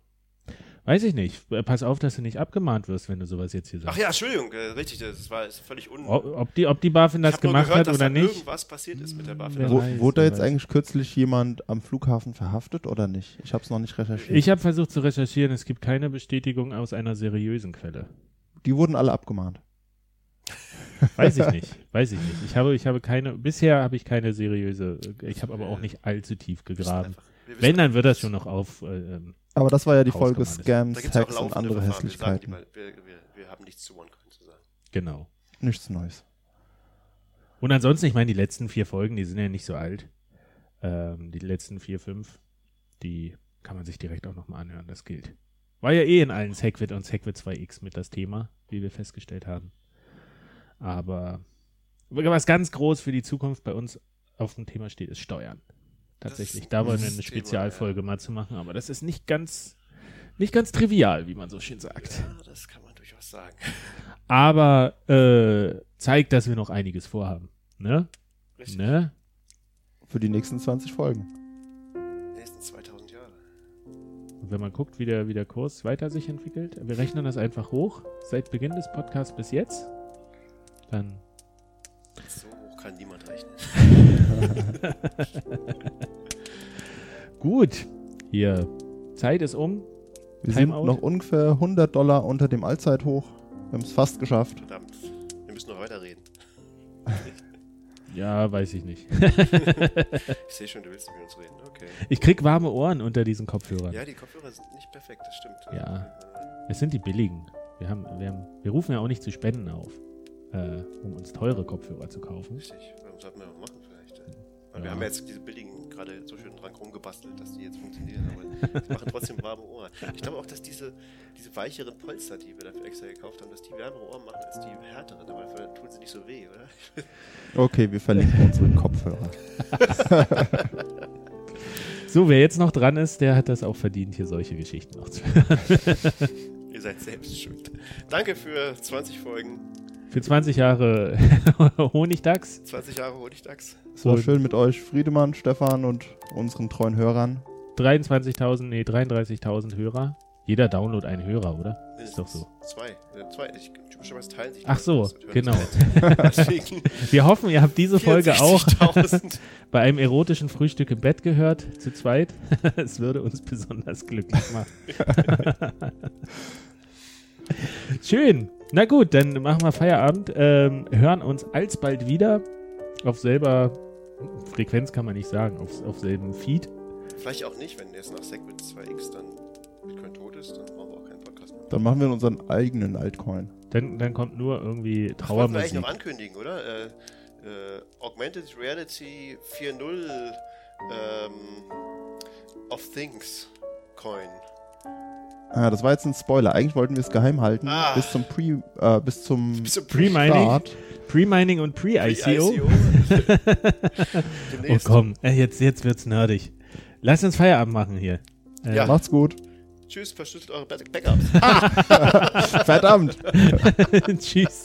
Weiß ich nicht. Äh, Pass auf, dass du nicht abgemahnt wirst, wenn du sowas jetzt hier Ach sagst. ja, Entschuldigung, äh, richtig, das war ist völlig un... Ob, ob, die, ob die BaFin ich das gemacht gehört, hat dass oder da nicht. irgendwas passiert ist mit der BaFin. Wo, weiß, wurde wer jetzt weiß. eigentlich kürzlich jemand am Flughafen verhaftet oder nicht? Ich habe es noch nicht recherchiert. Ich habe versucht zu recherchieren, es gibt keine Bestätigung aus einer seriösen Quelle. Die wurden alle abgemahnt. Weiß ich nicht. Weiß ich nicht. Ich habe, ich habe keine, bisher habe ich keine seriöse, ich habe aber auch nicht allzu tief gegraben. Wenn, dann wird das schon noch auf, äh, ähm, Aber das war ja die Folge Scams, gibt es auch Hacks und andere Verfahren. Wir, sagen Hässlichkeiten. wir, wir, wir haben nichts zu OneCoin zu sagen. genau. Nichts Neues. Und ansonsten, ich meine, die letzten vier Folgen, die sind ja nicht so alt. Ähm, die letzten vier, fünf, die kann man sich direkt auch nochmal anhören, das gilt. War ja eh in allen Segwit und Segwit 2X mit das Thema, wie wir festgestellt haben. Aber was ganz groß für die Zukunft bei uns auf dem Thema steht, ist Steuern. Tatsächlich. Da wollen wir eine Spezialfolge mal zu machen, aber das ist nicht ganz, nicht ganz trivial, wie man so schön sagt. Ja, das kann man durchaus sagen. Aber äh, zeigt, dass wir noch einiges vorhaben. Ne? Richtig. Ne? Für die nächsten 20 Folgen. Die nächsten 2000 Jahre. Und wenn man guckt, wie der, wie der Kurs weiter sich entwickelt, wir rechnen das einfach hoch, seit Beginn des Podcasts bis jetzt, dann So hoch kann niemand rechnen. gut. Hier, Zeit ist um. Wir sind Timeout? noch ungefähr 100 Dollar unter dem Allzeithoch. Wir haben es fast geschafft. Verdammt. Wir müssen noch weiterreden. Ja, weiß ich nicht. Ich sehe schon, du willst nicht mit uns reden. Okay. Ich krieg warme Ohren unter diesen Kopfhörern. Ja, die Kopfhörer sind nicht perfekt, das stimmt. Ja. Es sind die billigen. Wir, haben, wir, haben, wir rufen ja auch nicht zu Spenden auf, äh, um uns teure Kopfhörer zu kaufen. Richtig. Warum sollten wir noch machen Weil wir haben ja jetzt diese billigen gerade so schön dran rumgebastelt, dass die jetzt funktionieren, aber die machen trotzdem warme Ohren. Ich glaube auch, dass diese, diese weicheren Polster, die wir dafür extra gekauft haben, dass die wärmere Ohren machen als die härteren, aber dafür tun sie nicht so weh, oder? Okay, wir verlinken unsere Kopfhörer. So, wer jetzt noch dran ist, der hat das auch verdient, hier solche Geschichten noch zu hören. Ihr seid selbst schuld. Danke für 20 Folgen, Für 20 Jahre Honigdachs. 20 Jahre Honigdachs. Es war Und- schön mit euch, Friedemann, Stefan und unseren treuen Hörern. 23.000, nee, 33.000 Hörer. Jeder Download ein Hörer, oder? Ist doch so. Zwei. Äh, zwei. Ich, typischerweise teilen sich die Ach so, genau. Wir hoffen, ihr habt diese Folge auch 64.000. bei einem erotischen Frühstück im Bett gehört, zu zweit. Es würde uns besonders glücklich machen. Schön. Na gut, dann machen wir Feierabend. Ähm, hören uns alsbald wieder. Auf selber Frequenz kann man nicht sagen, auf, auf selben Feed. Vielleicht auch nicht, wenn jetzt nach Segment 2x dann Bitcoin tot ist, dann brauchen wir auch keinen Podcast mehr. Dann machen wir unseren eigenen Altcoin. Dann, dann kommt nur irgendwie Das wollten wir eigentlich noch ankündigen, oder? Äh, äh, Augmented Reality 4.0 ähm, of Things Coin. Ah, das war jetzt ein Spoiler. Eigentlich wollten wir es geheim halten. Ah. Bis zum Pre, äh, bis zum Bis zum Pre-Mining, Start. Pre-Mining und Pre-ICO. Pre-ICO. Oh komm, äh, jetzt, jetzt wird's nerdig. Lass uns Feierabend machen hier. Äh, Ja. Macht's gut. Tschüss, verschlüsselt eure Back- Backups. Verdammt. Tschüss.